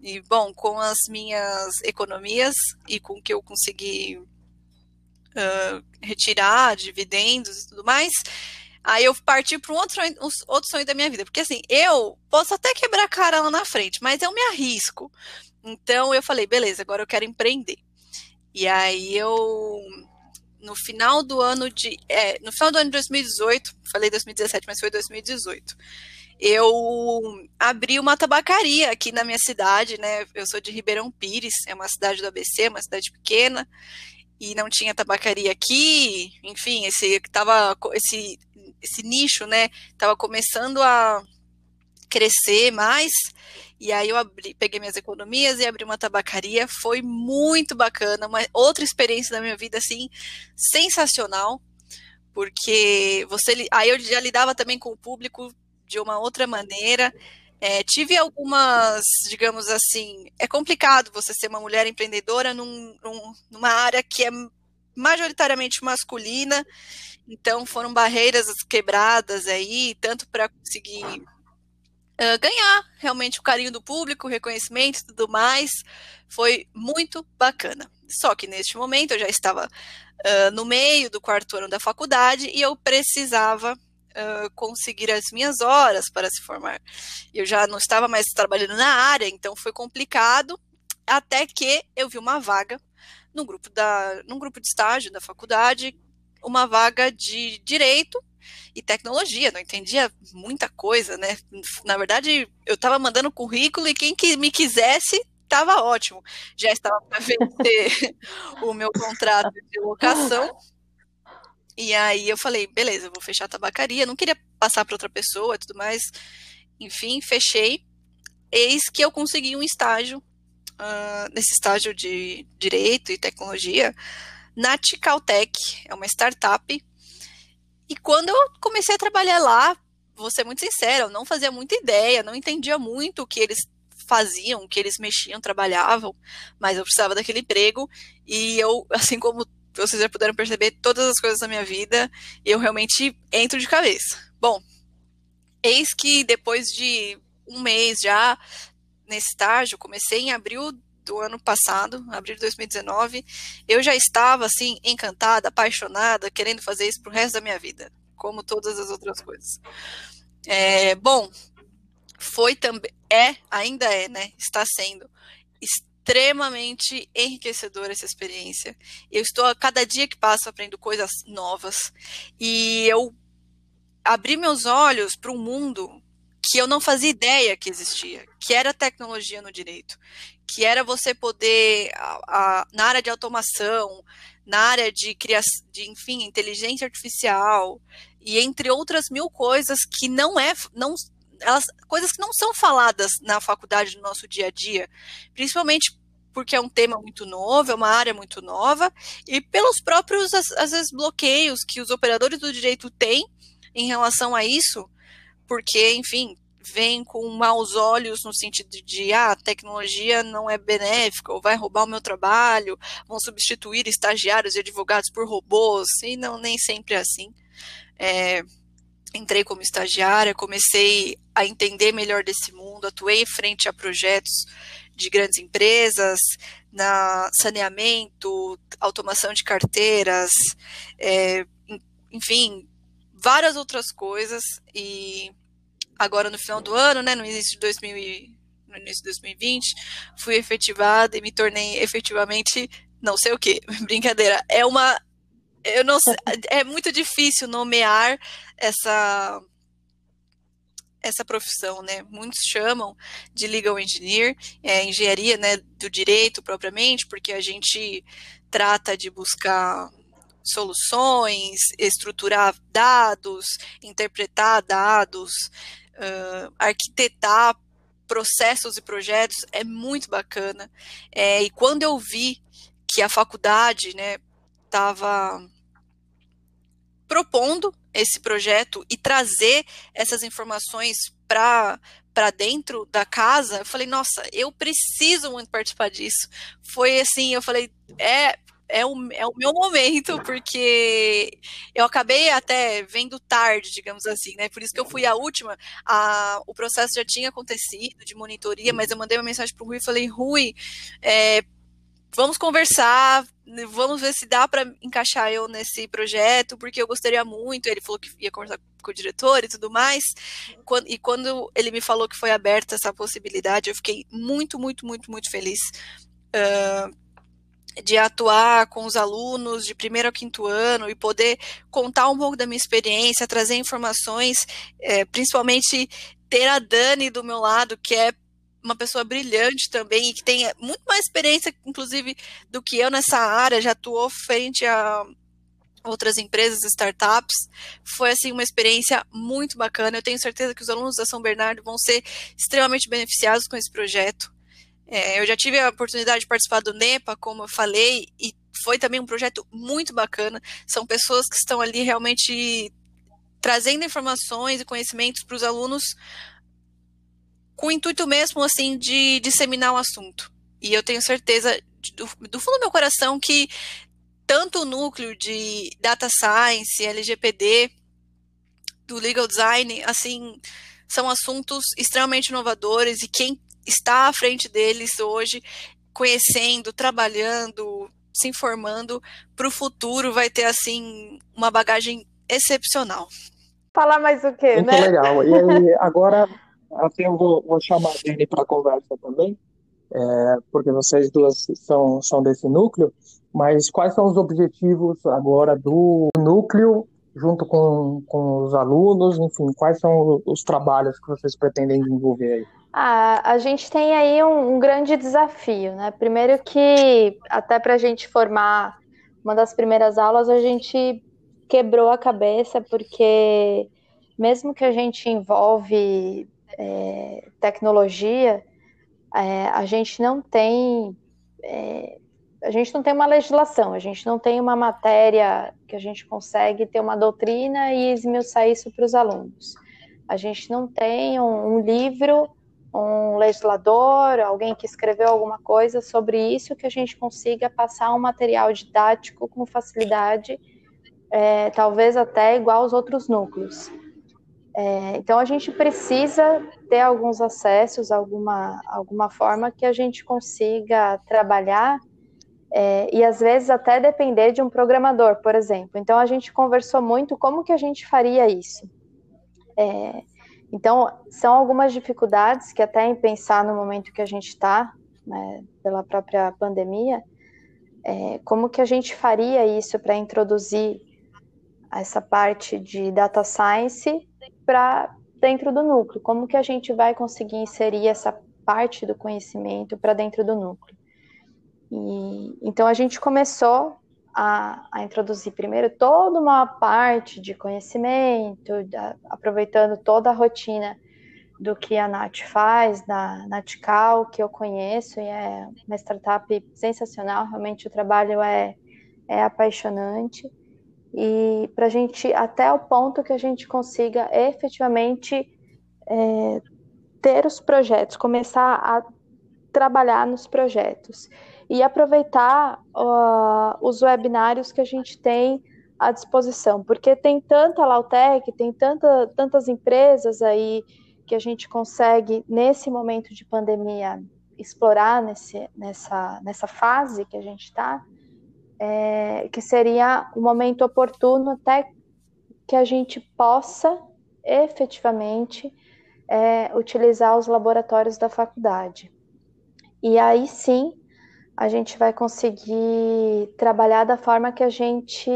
E, bom, com as minhas economias e com o que eu consegui uh, retirar, dividendos e tudo mais, aí eu parti para um outro, um outro sonho da minha vida. Porque, assim, eu posso até quebrar a cara lá na frente, mas eu me arrisco. Então eu falei, beleza, agora eu quero empreender. E aí eu no final do ano de é, no final do ano de 2018, falei 2017, mas foi 2018. Eu abri uma tabacaria aqui na minha cidade, né? Eu sou de Ribeirão Pires, é uma cidade do ABC, uma cidade pequena, e não tinha tabacaria aqui, enfim, esse tava esse esse nicho, né, tava começando a crescer mais. E aí eu abri, peguei minhas economias e abri uma tabacaria. Foi muito bacana, uma outra experiência da minha vida assim sensacional, porque você aí eu já lidava também com o público de uma outra maneira. É, tive algumas, digamos assim, é complicado você ser uma mulher empreendedora num, num, numa área que é majoritariamente masculina, então foram barreiras quebradas aí, tanto para conseguir uh, ganhar realmente o carinho do público, o reconhecimento e tudo mais. Foi muito bacana. Só que neste momento eu já estava uh, no meio do quarto ano da faculdade e eu precisava uh, conseguir as minhas horas para se formar. Eu já não estava mais trabalhando na área, então foi complicado, até que eu vi uma vaga num grupo, da, num grupo de estágio da faculdade, uma vaga de direito e tecnologia, não entendia muita coisa, né? Na verdade, eu estava mandando currículo e quem que me quisesse estava ótimo. Já estava para vencer o meu contrato de locação. E aí eu falei, beleza, eu vou fechar a tabacaria. Não queria passar para outra pessoa e tudo mais. Enfim, fechei. Eis que eu consegui um estágio, uh, nesse estágio de Direito e Tecnologia, na Ticaltec, é uma startup e quando eu comecei a trabalhar lá, vou ser muito sincera, eu não fazia muita ideia, não entendia muito o que eles faziam, o que eles mexiam, trabalhavam, mas eu precisava daquele emprego e eu, assim como vocês já puderam perceber todas as coisas da minha vida, eu realmente entro de cabeça. Bom, eis que depois de um mês já nesse estágio, comecei em abril do ano passado, abril de 2019, eu já estava assim encantada, apaixonada, querendo fazer isso pro resto da minha vida, como todas as outras coisas. É, bom, foi também, é, ainda é, né? Está sendo extremamente enriquecedora essa experiência. Eu estou a cada dia que passa aprendendo coisas novas e eu abri meus olhos para um mundo que eu não fazia ideia que existia, que era tecnologia no direito, que era você poder a, a, na área de automação, na área de criação, de enfim, inteligência artificial e entre outras mil coisas que não é não elas, coisas que não são faladas na faculdade no nosso dia a dia, principalmente porque é um tema muito novo, é uma área muito nova, e pelos próprios, às vezes, bloqueios que os operadores do direito têm em relação a isso, porque, enfim, vem com maus olhos no sentido de ah, a tecnologia não é benéfica, ou vai roubar o meu trabalho, vão substituir estagiários e advogados por robôs, e não nem sempre é assim. É, entrei como estagiária, comecei a entender melhor desse mundo, atuei frente a projetos de grandes empresas, na saneamento, automação de carteiras, é, enfim, várias outras coisas. E agora no final do ano, né, no início de 2000 no início de 2020, fui efetivada e me tornei efetivamente não sei o que. Brincadeira. É uma eu não sei, é muito difícil nomear essa essa profissão, né? Muitos chamam de legal engineer, é, engenharia, né, do direito propriamente, porque a gente trata de buscar soluções, estruturar dados, interpretar dados, uh, arquitetar processos e projetos é muito bacana. É, e quando eu vi que a faculdade, né, estava propondo esse projeto e trazer essas informações para para dentro da casa, eu falei, nossa, eu preciso muito participar disso. Foi assim, eu falei, é é o, é o meu momento, porque eu acabei até vendo tarde, digamos assim, né? Por isso que eu fui a última. A, o processo já tinha acontecido de monitoria, mas eu mandei uma mensagem para o Rui e falei, Rui, é, vamos conversar, vamos ver se dá para encaixar eu nesse projeto, porque eu gostaria muito. Ele falou que ia conversar com o diretor e tudo mais. E quando ele me falou que foi aberta essa possibilidade, eu fiquei muito, muito, muito, muito feliz. Uh, de atuar com os alunos de primeiro ao quinto ano e poder contar um pouco da minha experiência, trazer informações, é, principalmente ter a Dani do meu lado, que é uma pessoa brilhante também e que tem muito mais experiência, inclusive, do que eu nessa área, já atuou frente a outras empresas, startups. Foi assim uma experiência muito bacana. Eu tenho certeza que os alunos da São Bernardo vão ser extremamente beneficiados com esse projeto. É, eu já tive a oportunidade de participar do NEPA, como eu falei, e foi também um projeto muito bacana. São pessoas que estão ali realmente trazendo informações e conhecimentos para os alunos com o intuito mesmo, assim, de disseminar o assunto. E eu tenho certeza, do, do fundo do meu coração, que tanto o núcleo de Data Science, LGPD, do Legal Design, assim, são assuntos extremamente inovadores e quem está à frente deles hoje, conhecendo, trabalhando, se informando, para o futuro vai ter, assim, uma bagagem excepcional. Falar mais o quê, Muito né? legal. E aí, agora Assim eu vou, vou chamar a Dani para conversa também, é, porque vocês duas são, são desse núcleo, mas quais são os objetivos agora do núcleo junto com, com os alunos, enfim, quais são os trabalhos que vocês pretendem desenvolver aí? Ah, a gente tem aí um, um grande desafio, né? Primeiro que até para a gente formar uma das primeiras aulas, a gente quebrou a cabeça, porque mesmo que a gente envolve é, tecnologia, é, a gente não tem é, a gente não tem uma legislação, a gente não tem uma matéria que a gente consegue ter uma doutrina e esmiuçar isso para os alunos. A gente não tem um, um livro um legislador, alguém que escreveu alguma coisa sobre isso, que a gente consiga passar um material didático com facilidade, é, talvez até igual aos outros núcleos. É, então a gente precisa ter alguns acessos, alguma, alguma forma que a gente consiga trabalhar é, e às vezes até depender de um programador, por exemplo. Então a gente conversou muito como que a gente faria isso. É, então são algumas dificuldades que até em pensar no momento que a gente está, né, pela própria pandemia, é, como que a gente faria isso para introduzir essa parte de data science para dentro do núcleo? Como que a gente vai conseguir inserir essa parte do conhecimento para dentro do núcleo? E, então a gente começou a, a, introduzir primeiro toda uma parte de conhecimento, da, aproveitando toda a rotina do que a Nath faz, da Natcal, que eu conheço, e é uma startup sensacional, realmente o trabalho é, é apaixonante. E para a gente até o ponto que a gente consiga efetivamente é, ter os projetos, começar a trabalhar nos projetos e aproveitar uh, os webinários que a gente tem à disposição, porque tem tanta Lautec, tem tanta, tantas empresas aí que a gente consegue, nesse momento de pandemia, explorar nesse, nessa, nessa fase que a gente está, é, que seria o um momento oportuno até que a gente possa efetivamente é, utilizar os laboratórios da faculdade. E aí sim a gente vai conseguir trabalhar da forma que a gente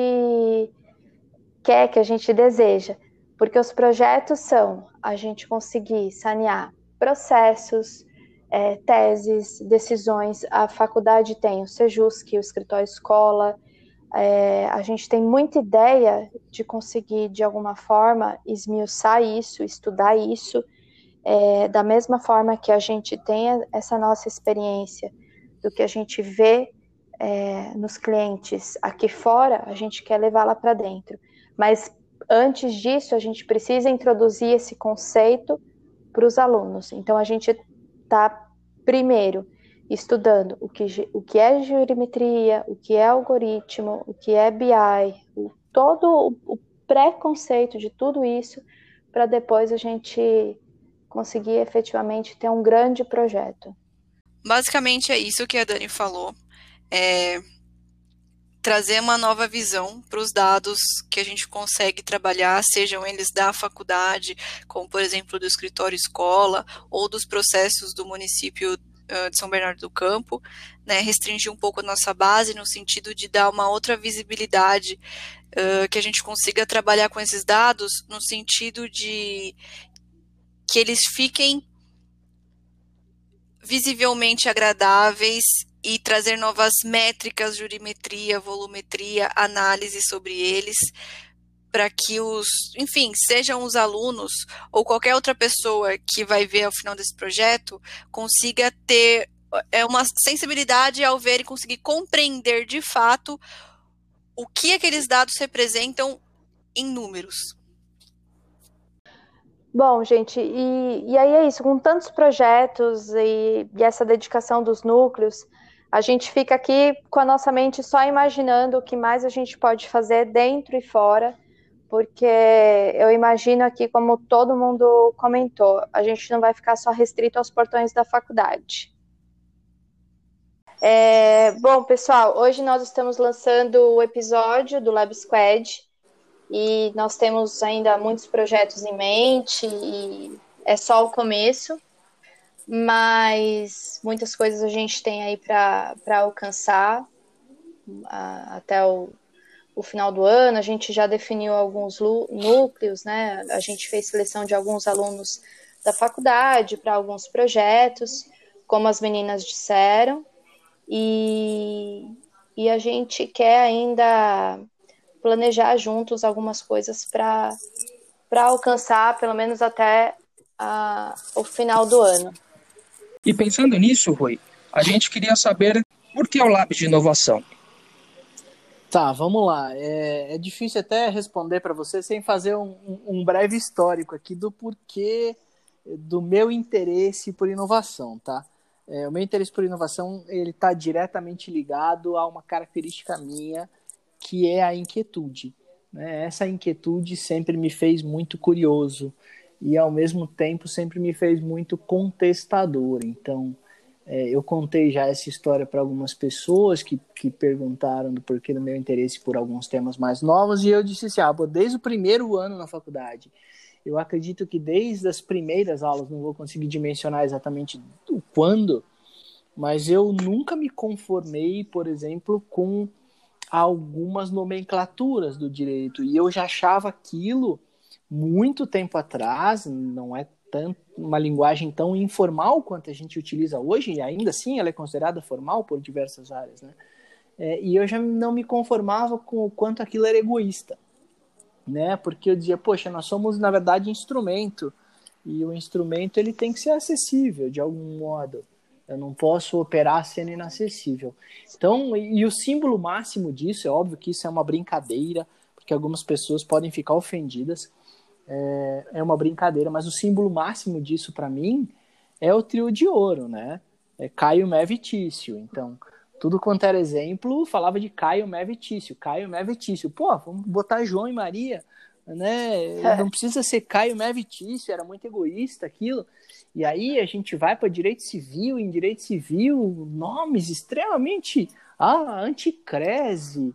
quer, que a gente deseja. Porque os projetos são a gente conseguir sanear processos, é, teses, decisões. A faculdade tem o Sejusc, o escritório escola. É, a gente tem muita ideia de conseguir, de alguma forma, esmiuçar isso, estudar isso, é, da mesma forma que a gente tem essa nossa experiência do que a gente vê é, nos clientes aqui fora, a gente quer levá-la para dentro. Mas antes disso, a gente precisa introduzir esse conceito para os alunos. Então, a gente está primeiro, estudando o que, o que é geometria, o que é algoritmo, o que é BI, o, todo o preconceito de tudo isso, para depois a gente conseguir efetivamente ter um grande projeto. Basicamente é isso que a Dani falou. É trazer uma nova visão para os dados que a gente consegue trabalhar, sejam eles da faculdade, como por exemplo do escritório escola, ou dos processos do município de São Bernardo do Campo, né, restringir um pouco a nossa base no sentido de dar uma outra visibilidade, uh, que a gente consiga trabalhar com esses dados no sentido de que eles fiquem visivelmente agradáveis e trazer novas métricas, jurimetria, volumetria, análise sobre eles, para que os, enfim, sejam os alunos ou qualquer outra pessoa que vai ver ao final desse projeto consiga ter é uma sensibilidade ao ver e conseguir compreender de fato o que aqueles dados representam em números. Bom, gente, e, e aí é isso, com tantos projetos e, e essa dedicação dos núcleos, a gente fica aqui com a nossa mente só imaginando o que mais a gente pode fazer dentro e fora, porque eu imagino aqui, como todo mundo comentou, a gente não vai ficar só restrito aos portões da faculdade. É, bom, pessoal, hoje nós estamos lançando o episódio do Lab Squad e nós temos ainda muitos projetos em mente e é só o começo mas muitas coisas a gente tem aí para alcançar até o, o final do ano. A gente já definiu alguns núcleos, né? A gente fez seleção de alguns alunos da faculdade para alguns projetos, como as meninas disseram, e, e a gente quer ainda planejar juntos algumas coisas para alcançar, pelo menos até a, o final do ano. E pensando nisso, Rui, a gente queria saber por que o Lab de Inovação? Tá, vamos lá. É, é difícil até responder para você sem fazer um, um, breve histórico aqui do porquê do meu interesse por inovação, tá? É, o meu interesse por inovação ele está diretamente ligado a uma característica minha que é a inquietude. Né? Essa inquietude sempre me fez muito curioso e ao mesmo tempo sempre me fez muito contestador. Então é, eu contei já essa história para algumas pessoas que, que perguntaram do porquê do meu interesse por alguns temas mais novos e eu disse assim, ah, desde o primeiro ano na faculdade eu acredito que desde as primeiras aulas, não vou conseguir dimensionar exatamente o quando, mas eu nunca me conformei, por exemplo, com algumas nomenclaturas do direito. E eu já achava aquilo muito tempo atrás, não é tanto uma linguagem tão informal quanto a gente utiliza hoje, e ainda assim ela é considerada formal por diversas áreas, né? É, e eu já não me conformava com o quanto aquilo era egoísta né? Porque eu dizia, poxa, nós somos na verdade instrumento e o instrumento ele tem que ser acessível de algum modo. Eu não posso operar sendo inacessível. Então, e o símbolo máximo disso, é óbvio que isso é uma brincadeira, porque algumas pessoas podem ficar ofendidas. É, é uma brincadeira, mas o símbolo máximo disso para mim é o trio de ouro, né? É Caio Mevitício. Então, tudo quanto era exemplo, falava de Caio, Mé, Vitício. Caio, Mé, Vitício. Pô, vamos botar João e Maria, né? É. Não precisa ser Caio, Mé, Vitício. Era muito egoísta aquilo. E aí a gente vai para direito civil, em direito civil, nomes extremamente... Ah, anticrese,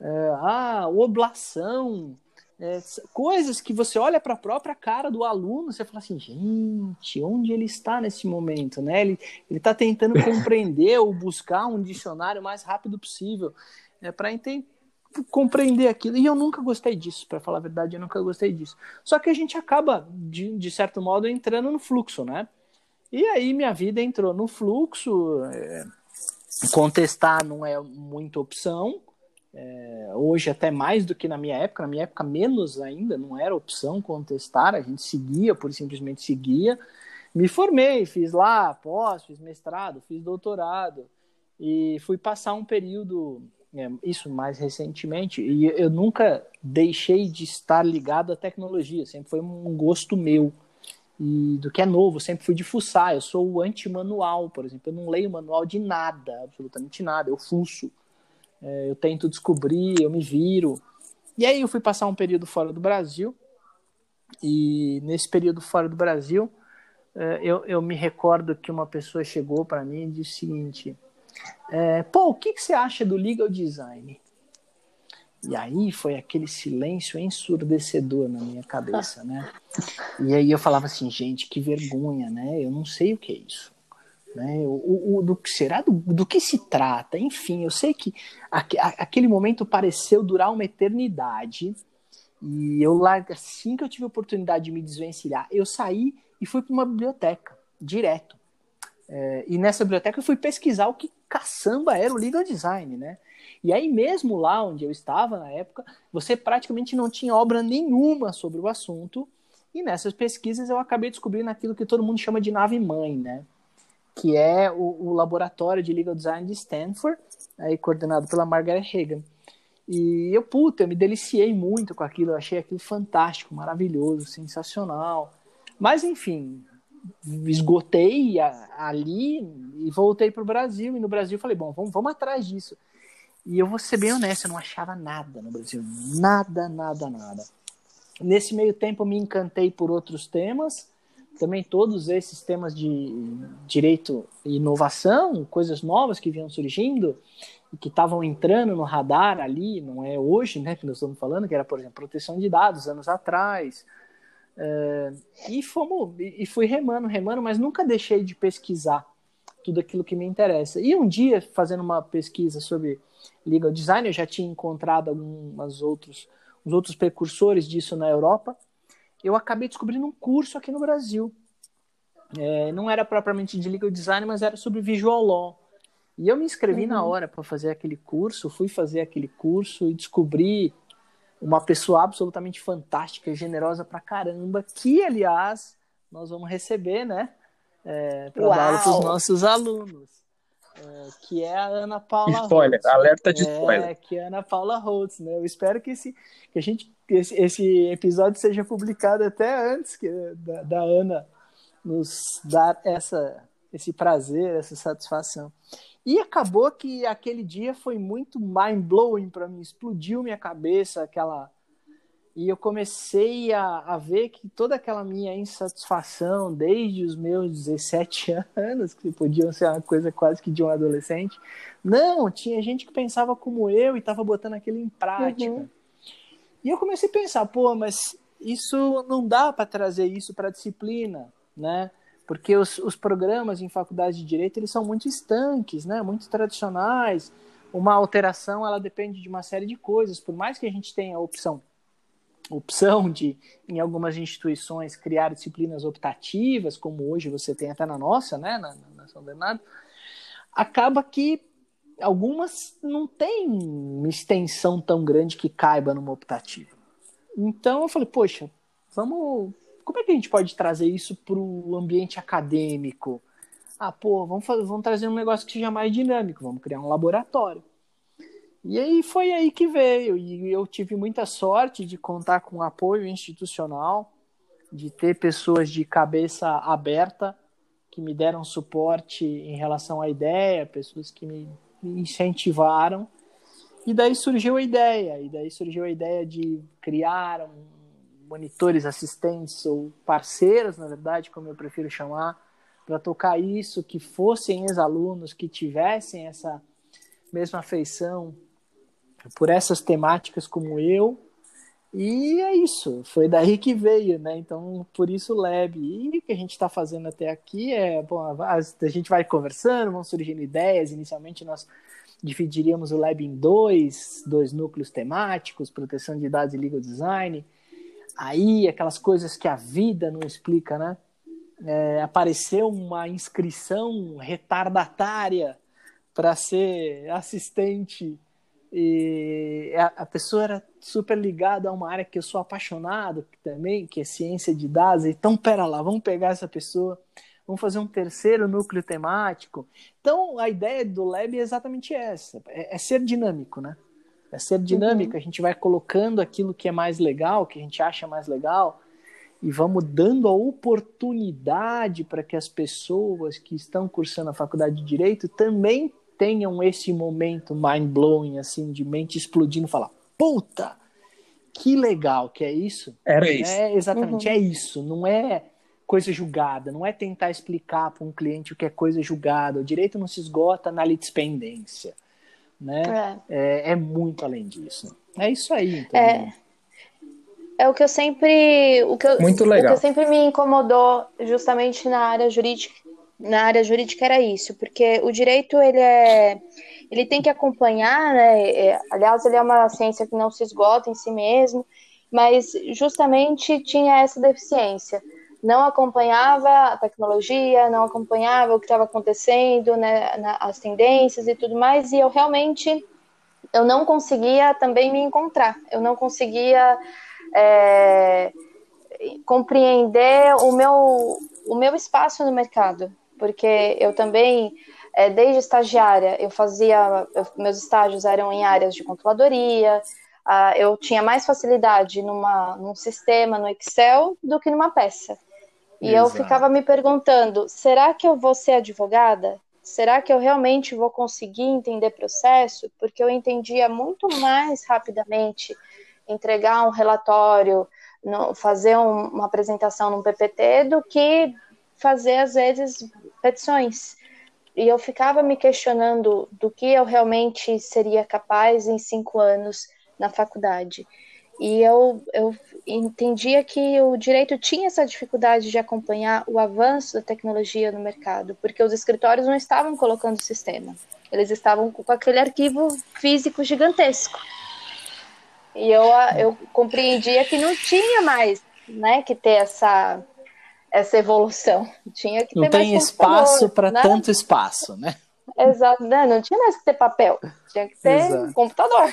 é, ah, oblação, é, coisas que você olha para a própria cara do aluno, você fala assim, gente, onde ele está nesse momento, né? Ele está tentando compreender ou buscar um dicionário o mais rápido possível, é para compreender aquilo. E eu nunca gostei disso, para falar a verdade, eu nunca gostei disso. Só que a gente acaba de, de certo modo entrando no fluxo, né? E aí minha vida entrou no fluxo. É, contestar não é muita opção é, hoje até mais do que na minha época, na minha época menos ainda, não era opção contestar, a gente seguia, por simplesmente seguia. Me formei, fiz lá pós, fiz mestrado, fiz doutorado e fui passar um período, é, isso mais recentemente, e eu nunca deixei de estar ligado à tecnologia, sempre foi um gosto meu. E do que é novo, sempre fui de fuçar. Eu sou o anti-manual, por exemplo. Eu não leio manual de nada, absolutamente nada. Eu fuço é, eu tento descobrir, eu me viro. E aí eu fui passar um período fora do Brasil, e nesse período fora do Brasil, é, eu, eu me recordo que uma pessoa chegou para mim e disse o seguinte: é, Pô, o que, que você acha do legal design? E aí foi aquele silêncio ensurdecedor na minha cabeça, né? E aí eu falava assim, gente, que vergonha, né? Eu não sei o que é isso. Né? O, o, do será do, do, que se trata? Enfim, eu sei que aqu, aquele momento pareceu durar uma eternidade. E eu assim que eu tive a oportunidade de me desvencilhar, eu saí e fui para uma biblioteca, direto. É, e nessa biblioteca eu fui pesquisar o que caçamba era o legal design, né? E aí mesmo lá onde eu estava na época, você praticamente não tinha obra nenhuma sobre o assunto. E nessas pesquisas eu acabei descobrindo aquilo que todo mundo chama de nave mãe, né? que é o, o, laboratório de legal design de Stanford, aí coordenado pela Margaret Hagan. E eu, puta, eu me deliciei muito com aquilo, eu achei aquilo fantástico, maravilhoso, sensacional. Mas, enfim, esgotei a, ali e voltei para o Brasil. E no Brasil falei, bom, vamos, vamos atrás disso. E eu vou ser bem honesto, eu não achava nada no Brasil. Nada, nada, nada. Nesse meio tempo me encantei por outros temas também todos esses temas de direito e inovação, coisas novas que vinham surgindo e que estavam entrando no radar ali, não é hoje, né, que nós estamos falando, que era, por exemplo, proteção de dados anos atrás. É, e fomos e fui remando, remando, mas nunca deixei de pesquisar tudo aquilo que me interessa. E um dia, fazendo uma pesquisa sobre legal design, eu já tinha encontrado alguns outros, uns outros precursores disso na Europa eu acabei descobrindo um curso aqui no Brasil. É, não era propriamente de legal design, mas era sobre visual law. E eu me inscrevi uhum. na hora para fazer aquele curso, fui fazer aquele curso e descobri uma pessoa absolutamente fantástica e generosa pra caramba, que, aliás, nós vamos receber, né? É, para dar para os nossos alunos. É, que é a Ana Paula Spoiler, Holtz. alerta de é, spoiler. Que é a Ana Paula Holtz, né? Eu espero que, esse, que a gente, esse, esse episódio seja publicado até antes que, da, da Ana nos dar essa, esse prazer, essa satisfação. E acabou que aquele dia foi muito mind blowing para mim, explodiu minha cabeça aquela e eu comecei a, a ver que toda aquela minha insatisfação desde os meus 17 anos, que podiam ser uma coisa quase que de um adolescente, não, tinha gente que pensava como eu e estava botando aquilo em prática. Uhum. E eu comecei a pensar, pô, mas isso não dá para trazer isso para a disciplina, né? Porque os, os programas em faculdade de direito eles são muito estanques, né? Muito tradicionais. Uma alteração ela depende de uma série de coisas. Por mais que a gente tenha a opção opção de, em algumas instituições, criar disciplinas optativas, como hoje você tem até na nossa, né, na, na São Bernardo, acaba que algumas não têm uma extensão tão grande que caiba numa optativa. Então eu falei, poxa, vamos. Como é que a gente pode trazer isso para o ambiente acadêmico? Ah, pô, vamos, fazer, vamos trazer um negócio que seja mais dinâmico, vamos criar um laboratório. E aí foi aí que veio. E eu tive muita sorte de contar com apoio institucional, de ter pessoas de cabeça aberta que me deram suporte em relação à ideia, pessoas que me, incentivaram. E daí surgiu a ideia, e daí surgiu a ideia de criar um, monitores assistentes ou parceiros, na verdade, como eu prefiro chamar, para tocar isso, que fossem ex-alunos que tivessem essa mesma afeição por essas temáticas como eu. E é isso, foi daí que veio, né? Então, por isso o Lab. E o que a gente está fazendo até aqui é, bom, a, a gente vai conversando, vão surgindo ideias. Inicialmente nós dividiríamos o Lab em dois, dois núcleos temáticos, proteção de dados e legal design. Aí, aquelas coisas que a vida não explica, né? É, apareceu uma inscrição retardatária para ser assistente e a, pessoa era super ligada a uma área que eu sou apaixonado também, que é ciência de dados. Então, pera lá, vamos pegar essa pessoa, vamos fazer um terceiro núcleo temático. Então, a ideia do Lab é exatamente essa: é, é ser dinâmico, né? É ser dinâmico. Uhum. A gente vai colocando aquilo que é mais legal, que a gente acha mais legal, e vamos dando a oportunidade para que as pessoas que estão cursando a faculdade de direito também tenham esse momento mind-blowing, assim, de mente explodindo, falar, puta, que legal que é isso. Era isso. É, exatamente, uhum. é isso. Não é coisa julgada, não é tentar explicar para um cliente o que é coisa julgada. O direito não se esgota na litispendência. Né? É. é, é muito além disso. É isso aí. Então, é. É o que eu sempre, o que eu, Muito legal. O que sempre me incomodou justamente na área jurídica, na área jurídica era isso, porque o direito ele é ele tem que acompanhar, né? É, aliás, ele é uma ciência que não se esgota em si mesmo, mas justamente tinha essa deficiência. Não acompanhava a tecnologia, não acompanhava o que estava acontecendo, né, na, as tendências e tudo mais, e eu realmente eu não conseguia também me encontrar, eu não conseguia é, compreender o meu, o meu espaço no mercado, porque eu também, é, desde estagiária, eu fazia, eu, meus estágios eram em áreas de controladoria, uh, eu tinha mais facilidade numa, num sistema, no Excel, do que numa peça. E Exato. eu ficava me perguntando: será que eu vou ser advogada? Será que eu realmente vou conseguir entender processo? Porque eu entendia muito mais rapidamente entregar um relatório, fazer um, uma apresentação num PPT do que fazer, às vezes, petições. E eu ficava me questionando do que eu realmente seria capaz em cinco anos na faculdade. E eu, eu entendia que o direito tinha essa dificuldade de acompanhar o avanço da tecnologia no mercado, porque os escritórios não estavam colocando o sistema, eles estavam com aquele arquivo físico gigantesco. E eu, eu compreendia que não tinha mais né, que ter essa, essa evolução. Tinha que ter não tem espaço para né? tanto espaço, né? Exato, né? não tinha mais que ter papel, tinha que ter computador.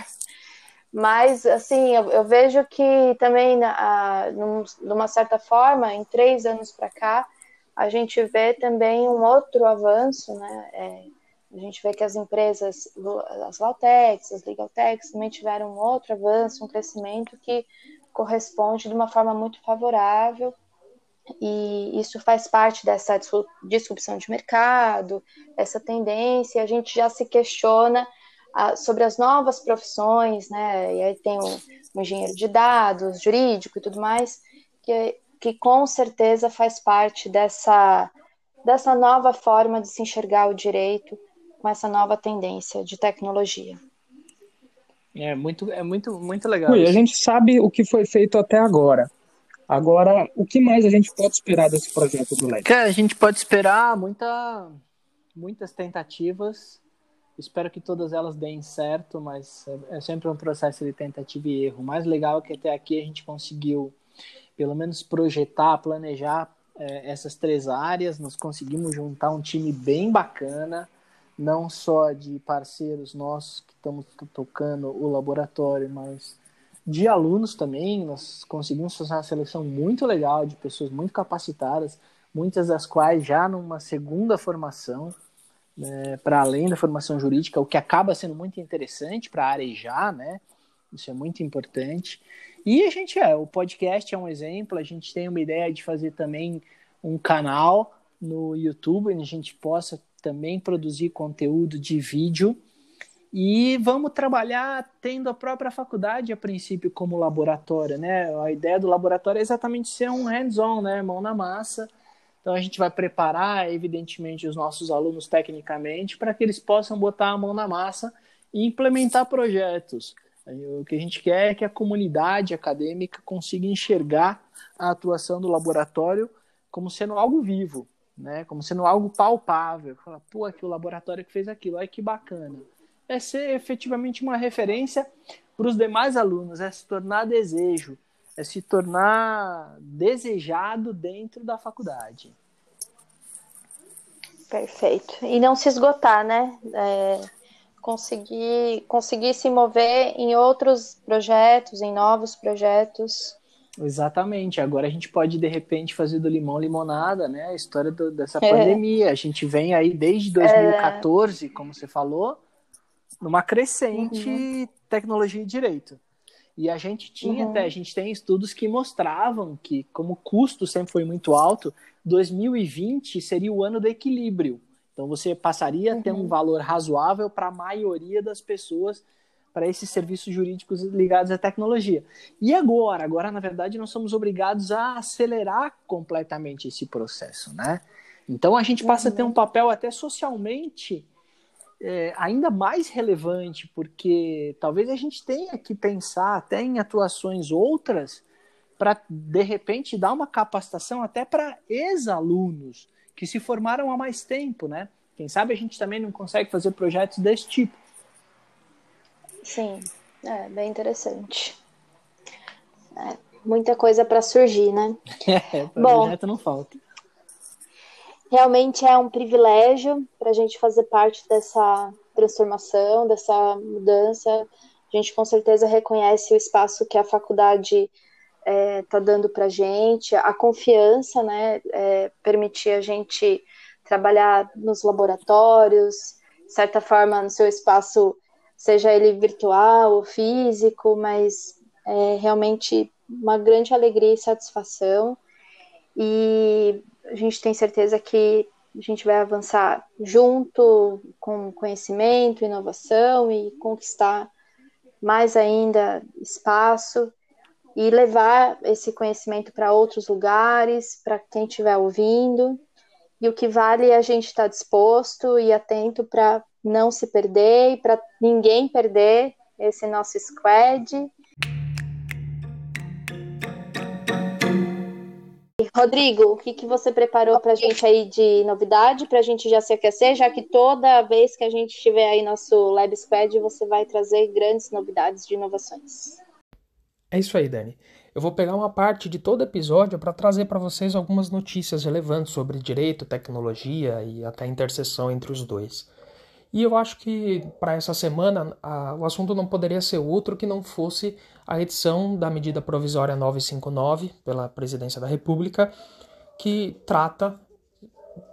Mas, assim, eu, eu vejo que também, a, num, de uma certa forma, em três anos para cá, a gente vê também um outro avanço, né? É, a gente vê que as empresas, as Lautex, as Legaltex, também tiveram um outro avanço, um crescimento que corresponde de uma forma muito favorável e isso faz parte dessa disrupção de mercado, essa tendência, a gente já se questiona ah, sobre as novas profissões, né? E aí tem o, o engenheiro de dados, jurídico e tudo mais, que, que com certeza faz parte dessa, dessa nova forma de se enxergar o direito com essa nova tendência de tecnologia. É muito, é muito, muito legal. Ui, a gente sabe o que foi feito até agora. Agora, o que mais a gente pode esperar desse projeto do LED? Cara, a gente pode esperar muita, muitas tentativas. Espero que todas elas deem certo, mas é, é sempre um processo de tentativa e erro. O mais legal é que até aqui a gente conseguiu, pelo menos, projetar, planejar é, essas três áreas. Nós conseguimos juntar um time bem bacana, não só de parceiros nossos que estamos tocando o laboratório, mas de alunos também, nós conseguimos fazer uma seleção muito legal de pessoas muito capacitadas, muitas das quais já numa segunda formação, né, para além da formação jurídica, o que acaba sendo muito interessante para arejar, né? Isso é muito importante. E a gente é, o podcast é um exemplo, a gente tem uma ideia de fazer também um canal no YouTube, onde a gente possa também produzir conteúdo de vídeo e vamos trabalhar tendo a própria faculdade, a princípio, como laboratório, né? A ideia do laboratório é exatamente ser um hands-on, né? Mão na massa. Então a gente vai preparar, evidentemente, os nossos alunos tecnicamente para que eles possam botar a mão na massa e implementar projetos. O que a gente quer é que a comunidade acadêmica consiga enxergar a atuação do laboratório como sendo algo vivo, né? Como sendo algo palpável. Fala, pô, aqui o laboratório que fez aquilo, olha que bacana é ser efetivamente uma referência para os demais alunos, é se tornar desejo, é se tornar desejado dentro da faculdade. Perfeito. E não se esgotar, né? É, conseguir, conseguir se mover em outros projetos, em novos projetos. Exatamente. Agora a gente pode, de repente, fazer do limão limonada, né? A história do, dessa é. pandemia. A gente vem aí desde 2014, é. como você falou, numa crescente uhum. tecnologia e direito. E a gente tinha uhum. até, a gente tem estudos que mostravam que, como o custo sempre foi muito alto, 2020 seria o ano do equilíbrio. Então você passaria uhum. a ter um uhum. valor razoável para a maioria das pessoas para esses serviços jurídicos ligados à tecnologia. E agora? Agora, na verdade, nós somos obrigados a acelerar completamente esse processo, né? Então a gente passa a ter um papel até socialmente é, ainda mais relevante, porque talvez a gente tenha que pensar até em atuações outras para, de repente, dar uma capacitação até para ex-alunos que se formaram há mais tempo, né? Quem sabe a gente também não consegue fazer projetos desse tipo. Sim, é bem interessante. É, muita coisa para surgir, né? É, projeto não falta. Realmente é um privilégio para a gente fazer parte dessa transformação, dessa mudança. A gente com certeza reconhece o espaço que a faculdade está é, tá dando para a gente, a confiança, né, é, permitir a gente trabalhar nos laboratórios, de certa forma, no seu espaço, seja ele virtual ou físico, mas é realmente uma grande alegria e satisfação. E a gente tem certeza que a gente vai avançar junto com conhecimento, inovação e conquistar mais ainda espaço e levar esse conhecimento para outros lugares, para quem estiver ouvindo. E o que vale é a gente estar disposto e atento para não se perder e para ninguém perder esse nosso squad Rodrigo, o que, que você preparou para a gente aí de novidade, para a gente já se aquecer, já que toda vez que a gente tiver aí nosso Lab Squad, você vai trazer grandes novidades de inovações. É isso aí, Dani. Eu vou pegar uma parte de todo episódio para trazer para vocês algumas notícias relevantes sobre direito, tecnologia e até a interseção entre os dois. E eu acho que para essa semana a, o assunto não poderia ser outro que não fosse a edição da medida provisória 959 pela Presidência da República, que trata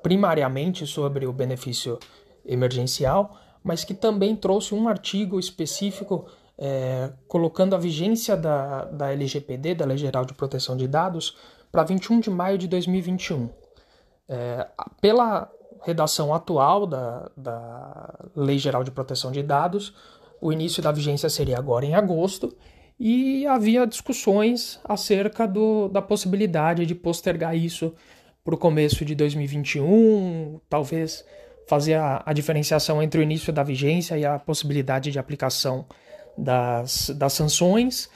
primariamente sobre o benefício emergencial, mas que também trouxe um artigo específico é, colocando a vigência da, da LGPD, da Lei Geral de Proteção de Dados, para 21 de maio de 2021. É, pela redação atual da, da Lei Geral de Proteção de Dados, o início da vigência seria agora em agosto, e havia discussões acerca do, da possibilidade de postergar isso para o começo de 2021, talvez fazer a, a, diferenciação entre o início da vigência e a possibilidade de aplicação das, das sanções.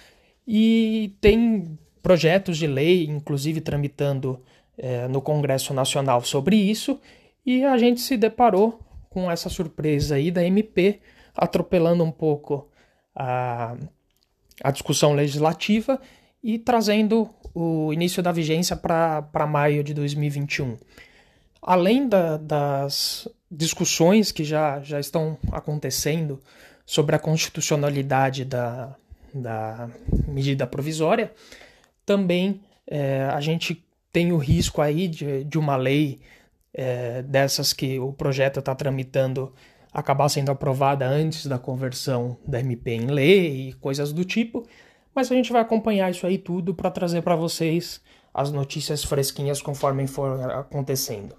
E tem projetos de lei, inclusive tramitando é, no Congresso Nacional sobre isso, e a gente se deparou com essa surpresa aí da MP atropelando um pouco a, a discussão legislativa e trazendo o início da vigência para maio de 2021. Além da, das discussões que já, já estão acontecendo sobre a constitucionalidade da, da medida provisória, também é, a gente tem o risco aí de, de uma lei é, dessas que o projeto está tramitando acabar sendo aprovada antes da conversão da MP em lei e coisas do tipo, mas a gente vai acompanhar isso aí tudo para trazer para vocês as notícias fresquinhas conforme for acontecendo.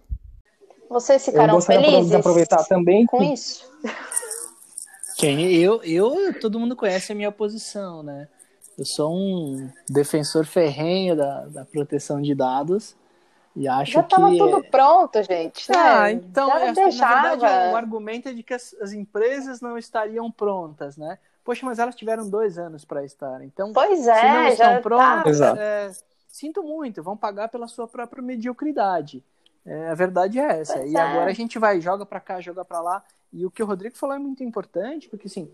Vocês ficaram eu felizes de aproveitar também com isso? Quem eu, eu, todo mundo conhece a minha posição, né? Eu sou um defensor ferrenho da, da proteção de dados e acho Já estava que... tudo pronto, gente. Né? Ah, então, Já deixava... na verdade, o argumento é de que as, as, empresas não estariam prontas, né? Poxa, mas elas tiveram dois anos para estar. Então, pois é, se não estão tá. prontas, tá... é, sinto muito, vão pagar pela sua própria mediocridade. É, a verdade é essa. Pois e é. agora a gente vai, joga para cá, joga para lá. E o que o Rodrigo falou é muito importante, porque assim,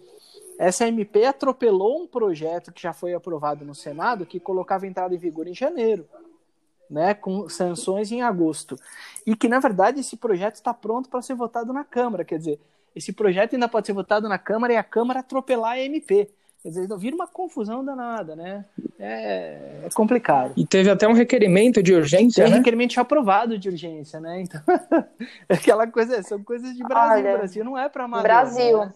essa MP atropelou um projeto que já foi aprovado no Senado que colocava entrada em vigor em janeiro né, com sanções em agosto. E que, na verdade, esse projeto está pronto para ser votado na Câmara. Quer dizer, esse projeto ainda pode ser votado na Câmara e a Câmara atropelar a MP. Quer dizer, vira uma confusão danada, né? É, é complicado. E teve até um requerimento de urgência, Tem né? requerimento aprovado de urgência, né? Então, aquela coisa, são coisas de Brasil. Olha, Brasil não é para Brasil. Né?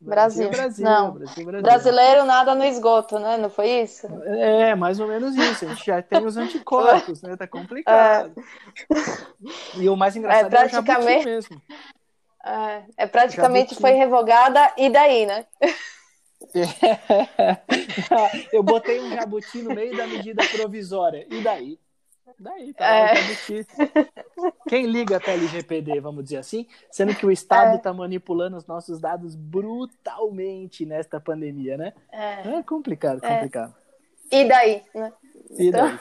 Brasil. Brasil, não. Brasil, Brasil. Brasileiro nada no esgoto, né? Não foi isso? É, mais ou menos isso. A gente já tem os anticorpos, né? Tá complicado. É. E o mais engraçado é, praticamente... é o mesmo. É, é praticamente foi revogada e daí, né? É. Eu botei um jabuti no meio da medida provisória. E daí? Daí, tá é. Quem liga até LGPD, vamos dizer assim, sendo que o Estado está é. manipulando os nossos dados brutalmente nesta pandemia, né? É, é complicado, é. complicado. E daí? Né? E então... daí?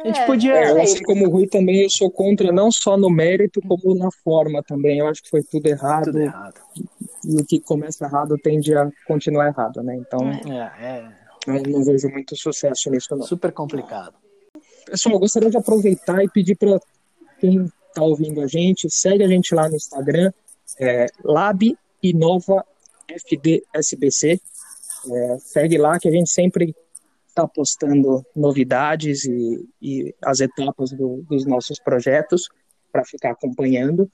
A gente podia. É, assim como o Rui também, eu sou contra não só no mérito, como na forma também. Eu acho que foi tudo errado. Tudo errado. E o que começa errado tende a continuar errado, né? Então. É, é. Eu não vejo muito sucesso nisso, não. Super complicado. Pessoal, gostaria de aproveitar e pedir para quem está ouvindo a gente, segue a gente lá no Instagram, é, Lab Inova FDSBC. É, segue lá que a gente sempre está postando novidades e, e as etapas do, dos nossos projetos para ficar acompanhando.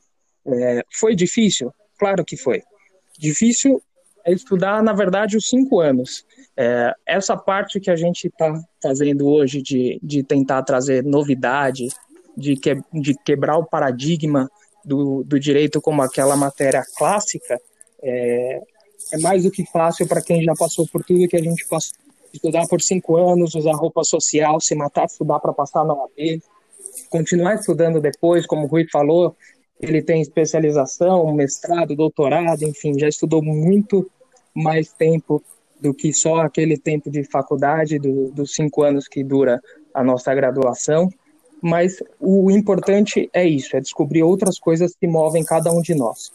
É, foi difícil? Claro que foi. Difícil é estudar, na verdade, os cinco anos. É, essa parte que a gente está fazendo hoje de, de tentar trazer novidade, de, que, de quebrar o paradigma do, do direito como aquela matéria clássica, é, é mais do que fácil para quem já passou por tudo que a gente passou. Estudar por cinco anos, usar roupa social, se matar, estudar para passar na OAB, continuar estudando depois, como o Rui falou, ele tem especialização, mestrado, doutorado, enfim, já estudou muito mais tempo do que só aquele tempo de faculdade, do, dos cinco anos que dura a nossa graduação. Mas o importante é isso, é descobrir outras coisas que movem cada um de nós.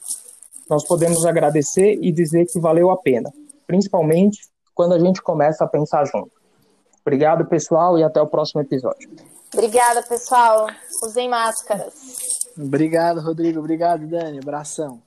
Nós podemos agradecer e dizer que valeu a pena, principalmente quando a gente começa a pensar junto. Obrigado, pessoal, e até o próximo episódio. Obrigada, pessoal. Usem máscaras. Obrigado, Rodrigo. Obrigado, Dani. Abração.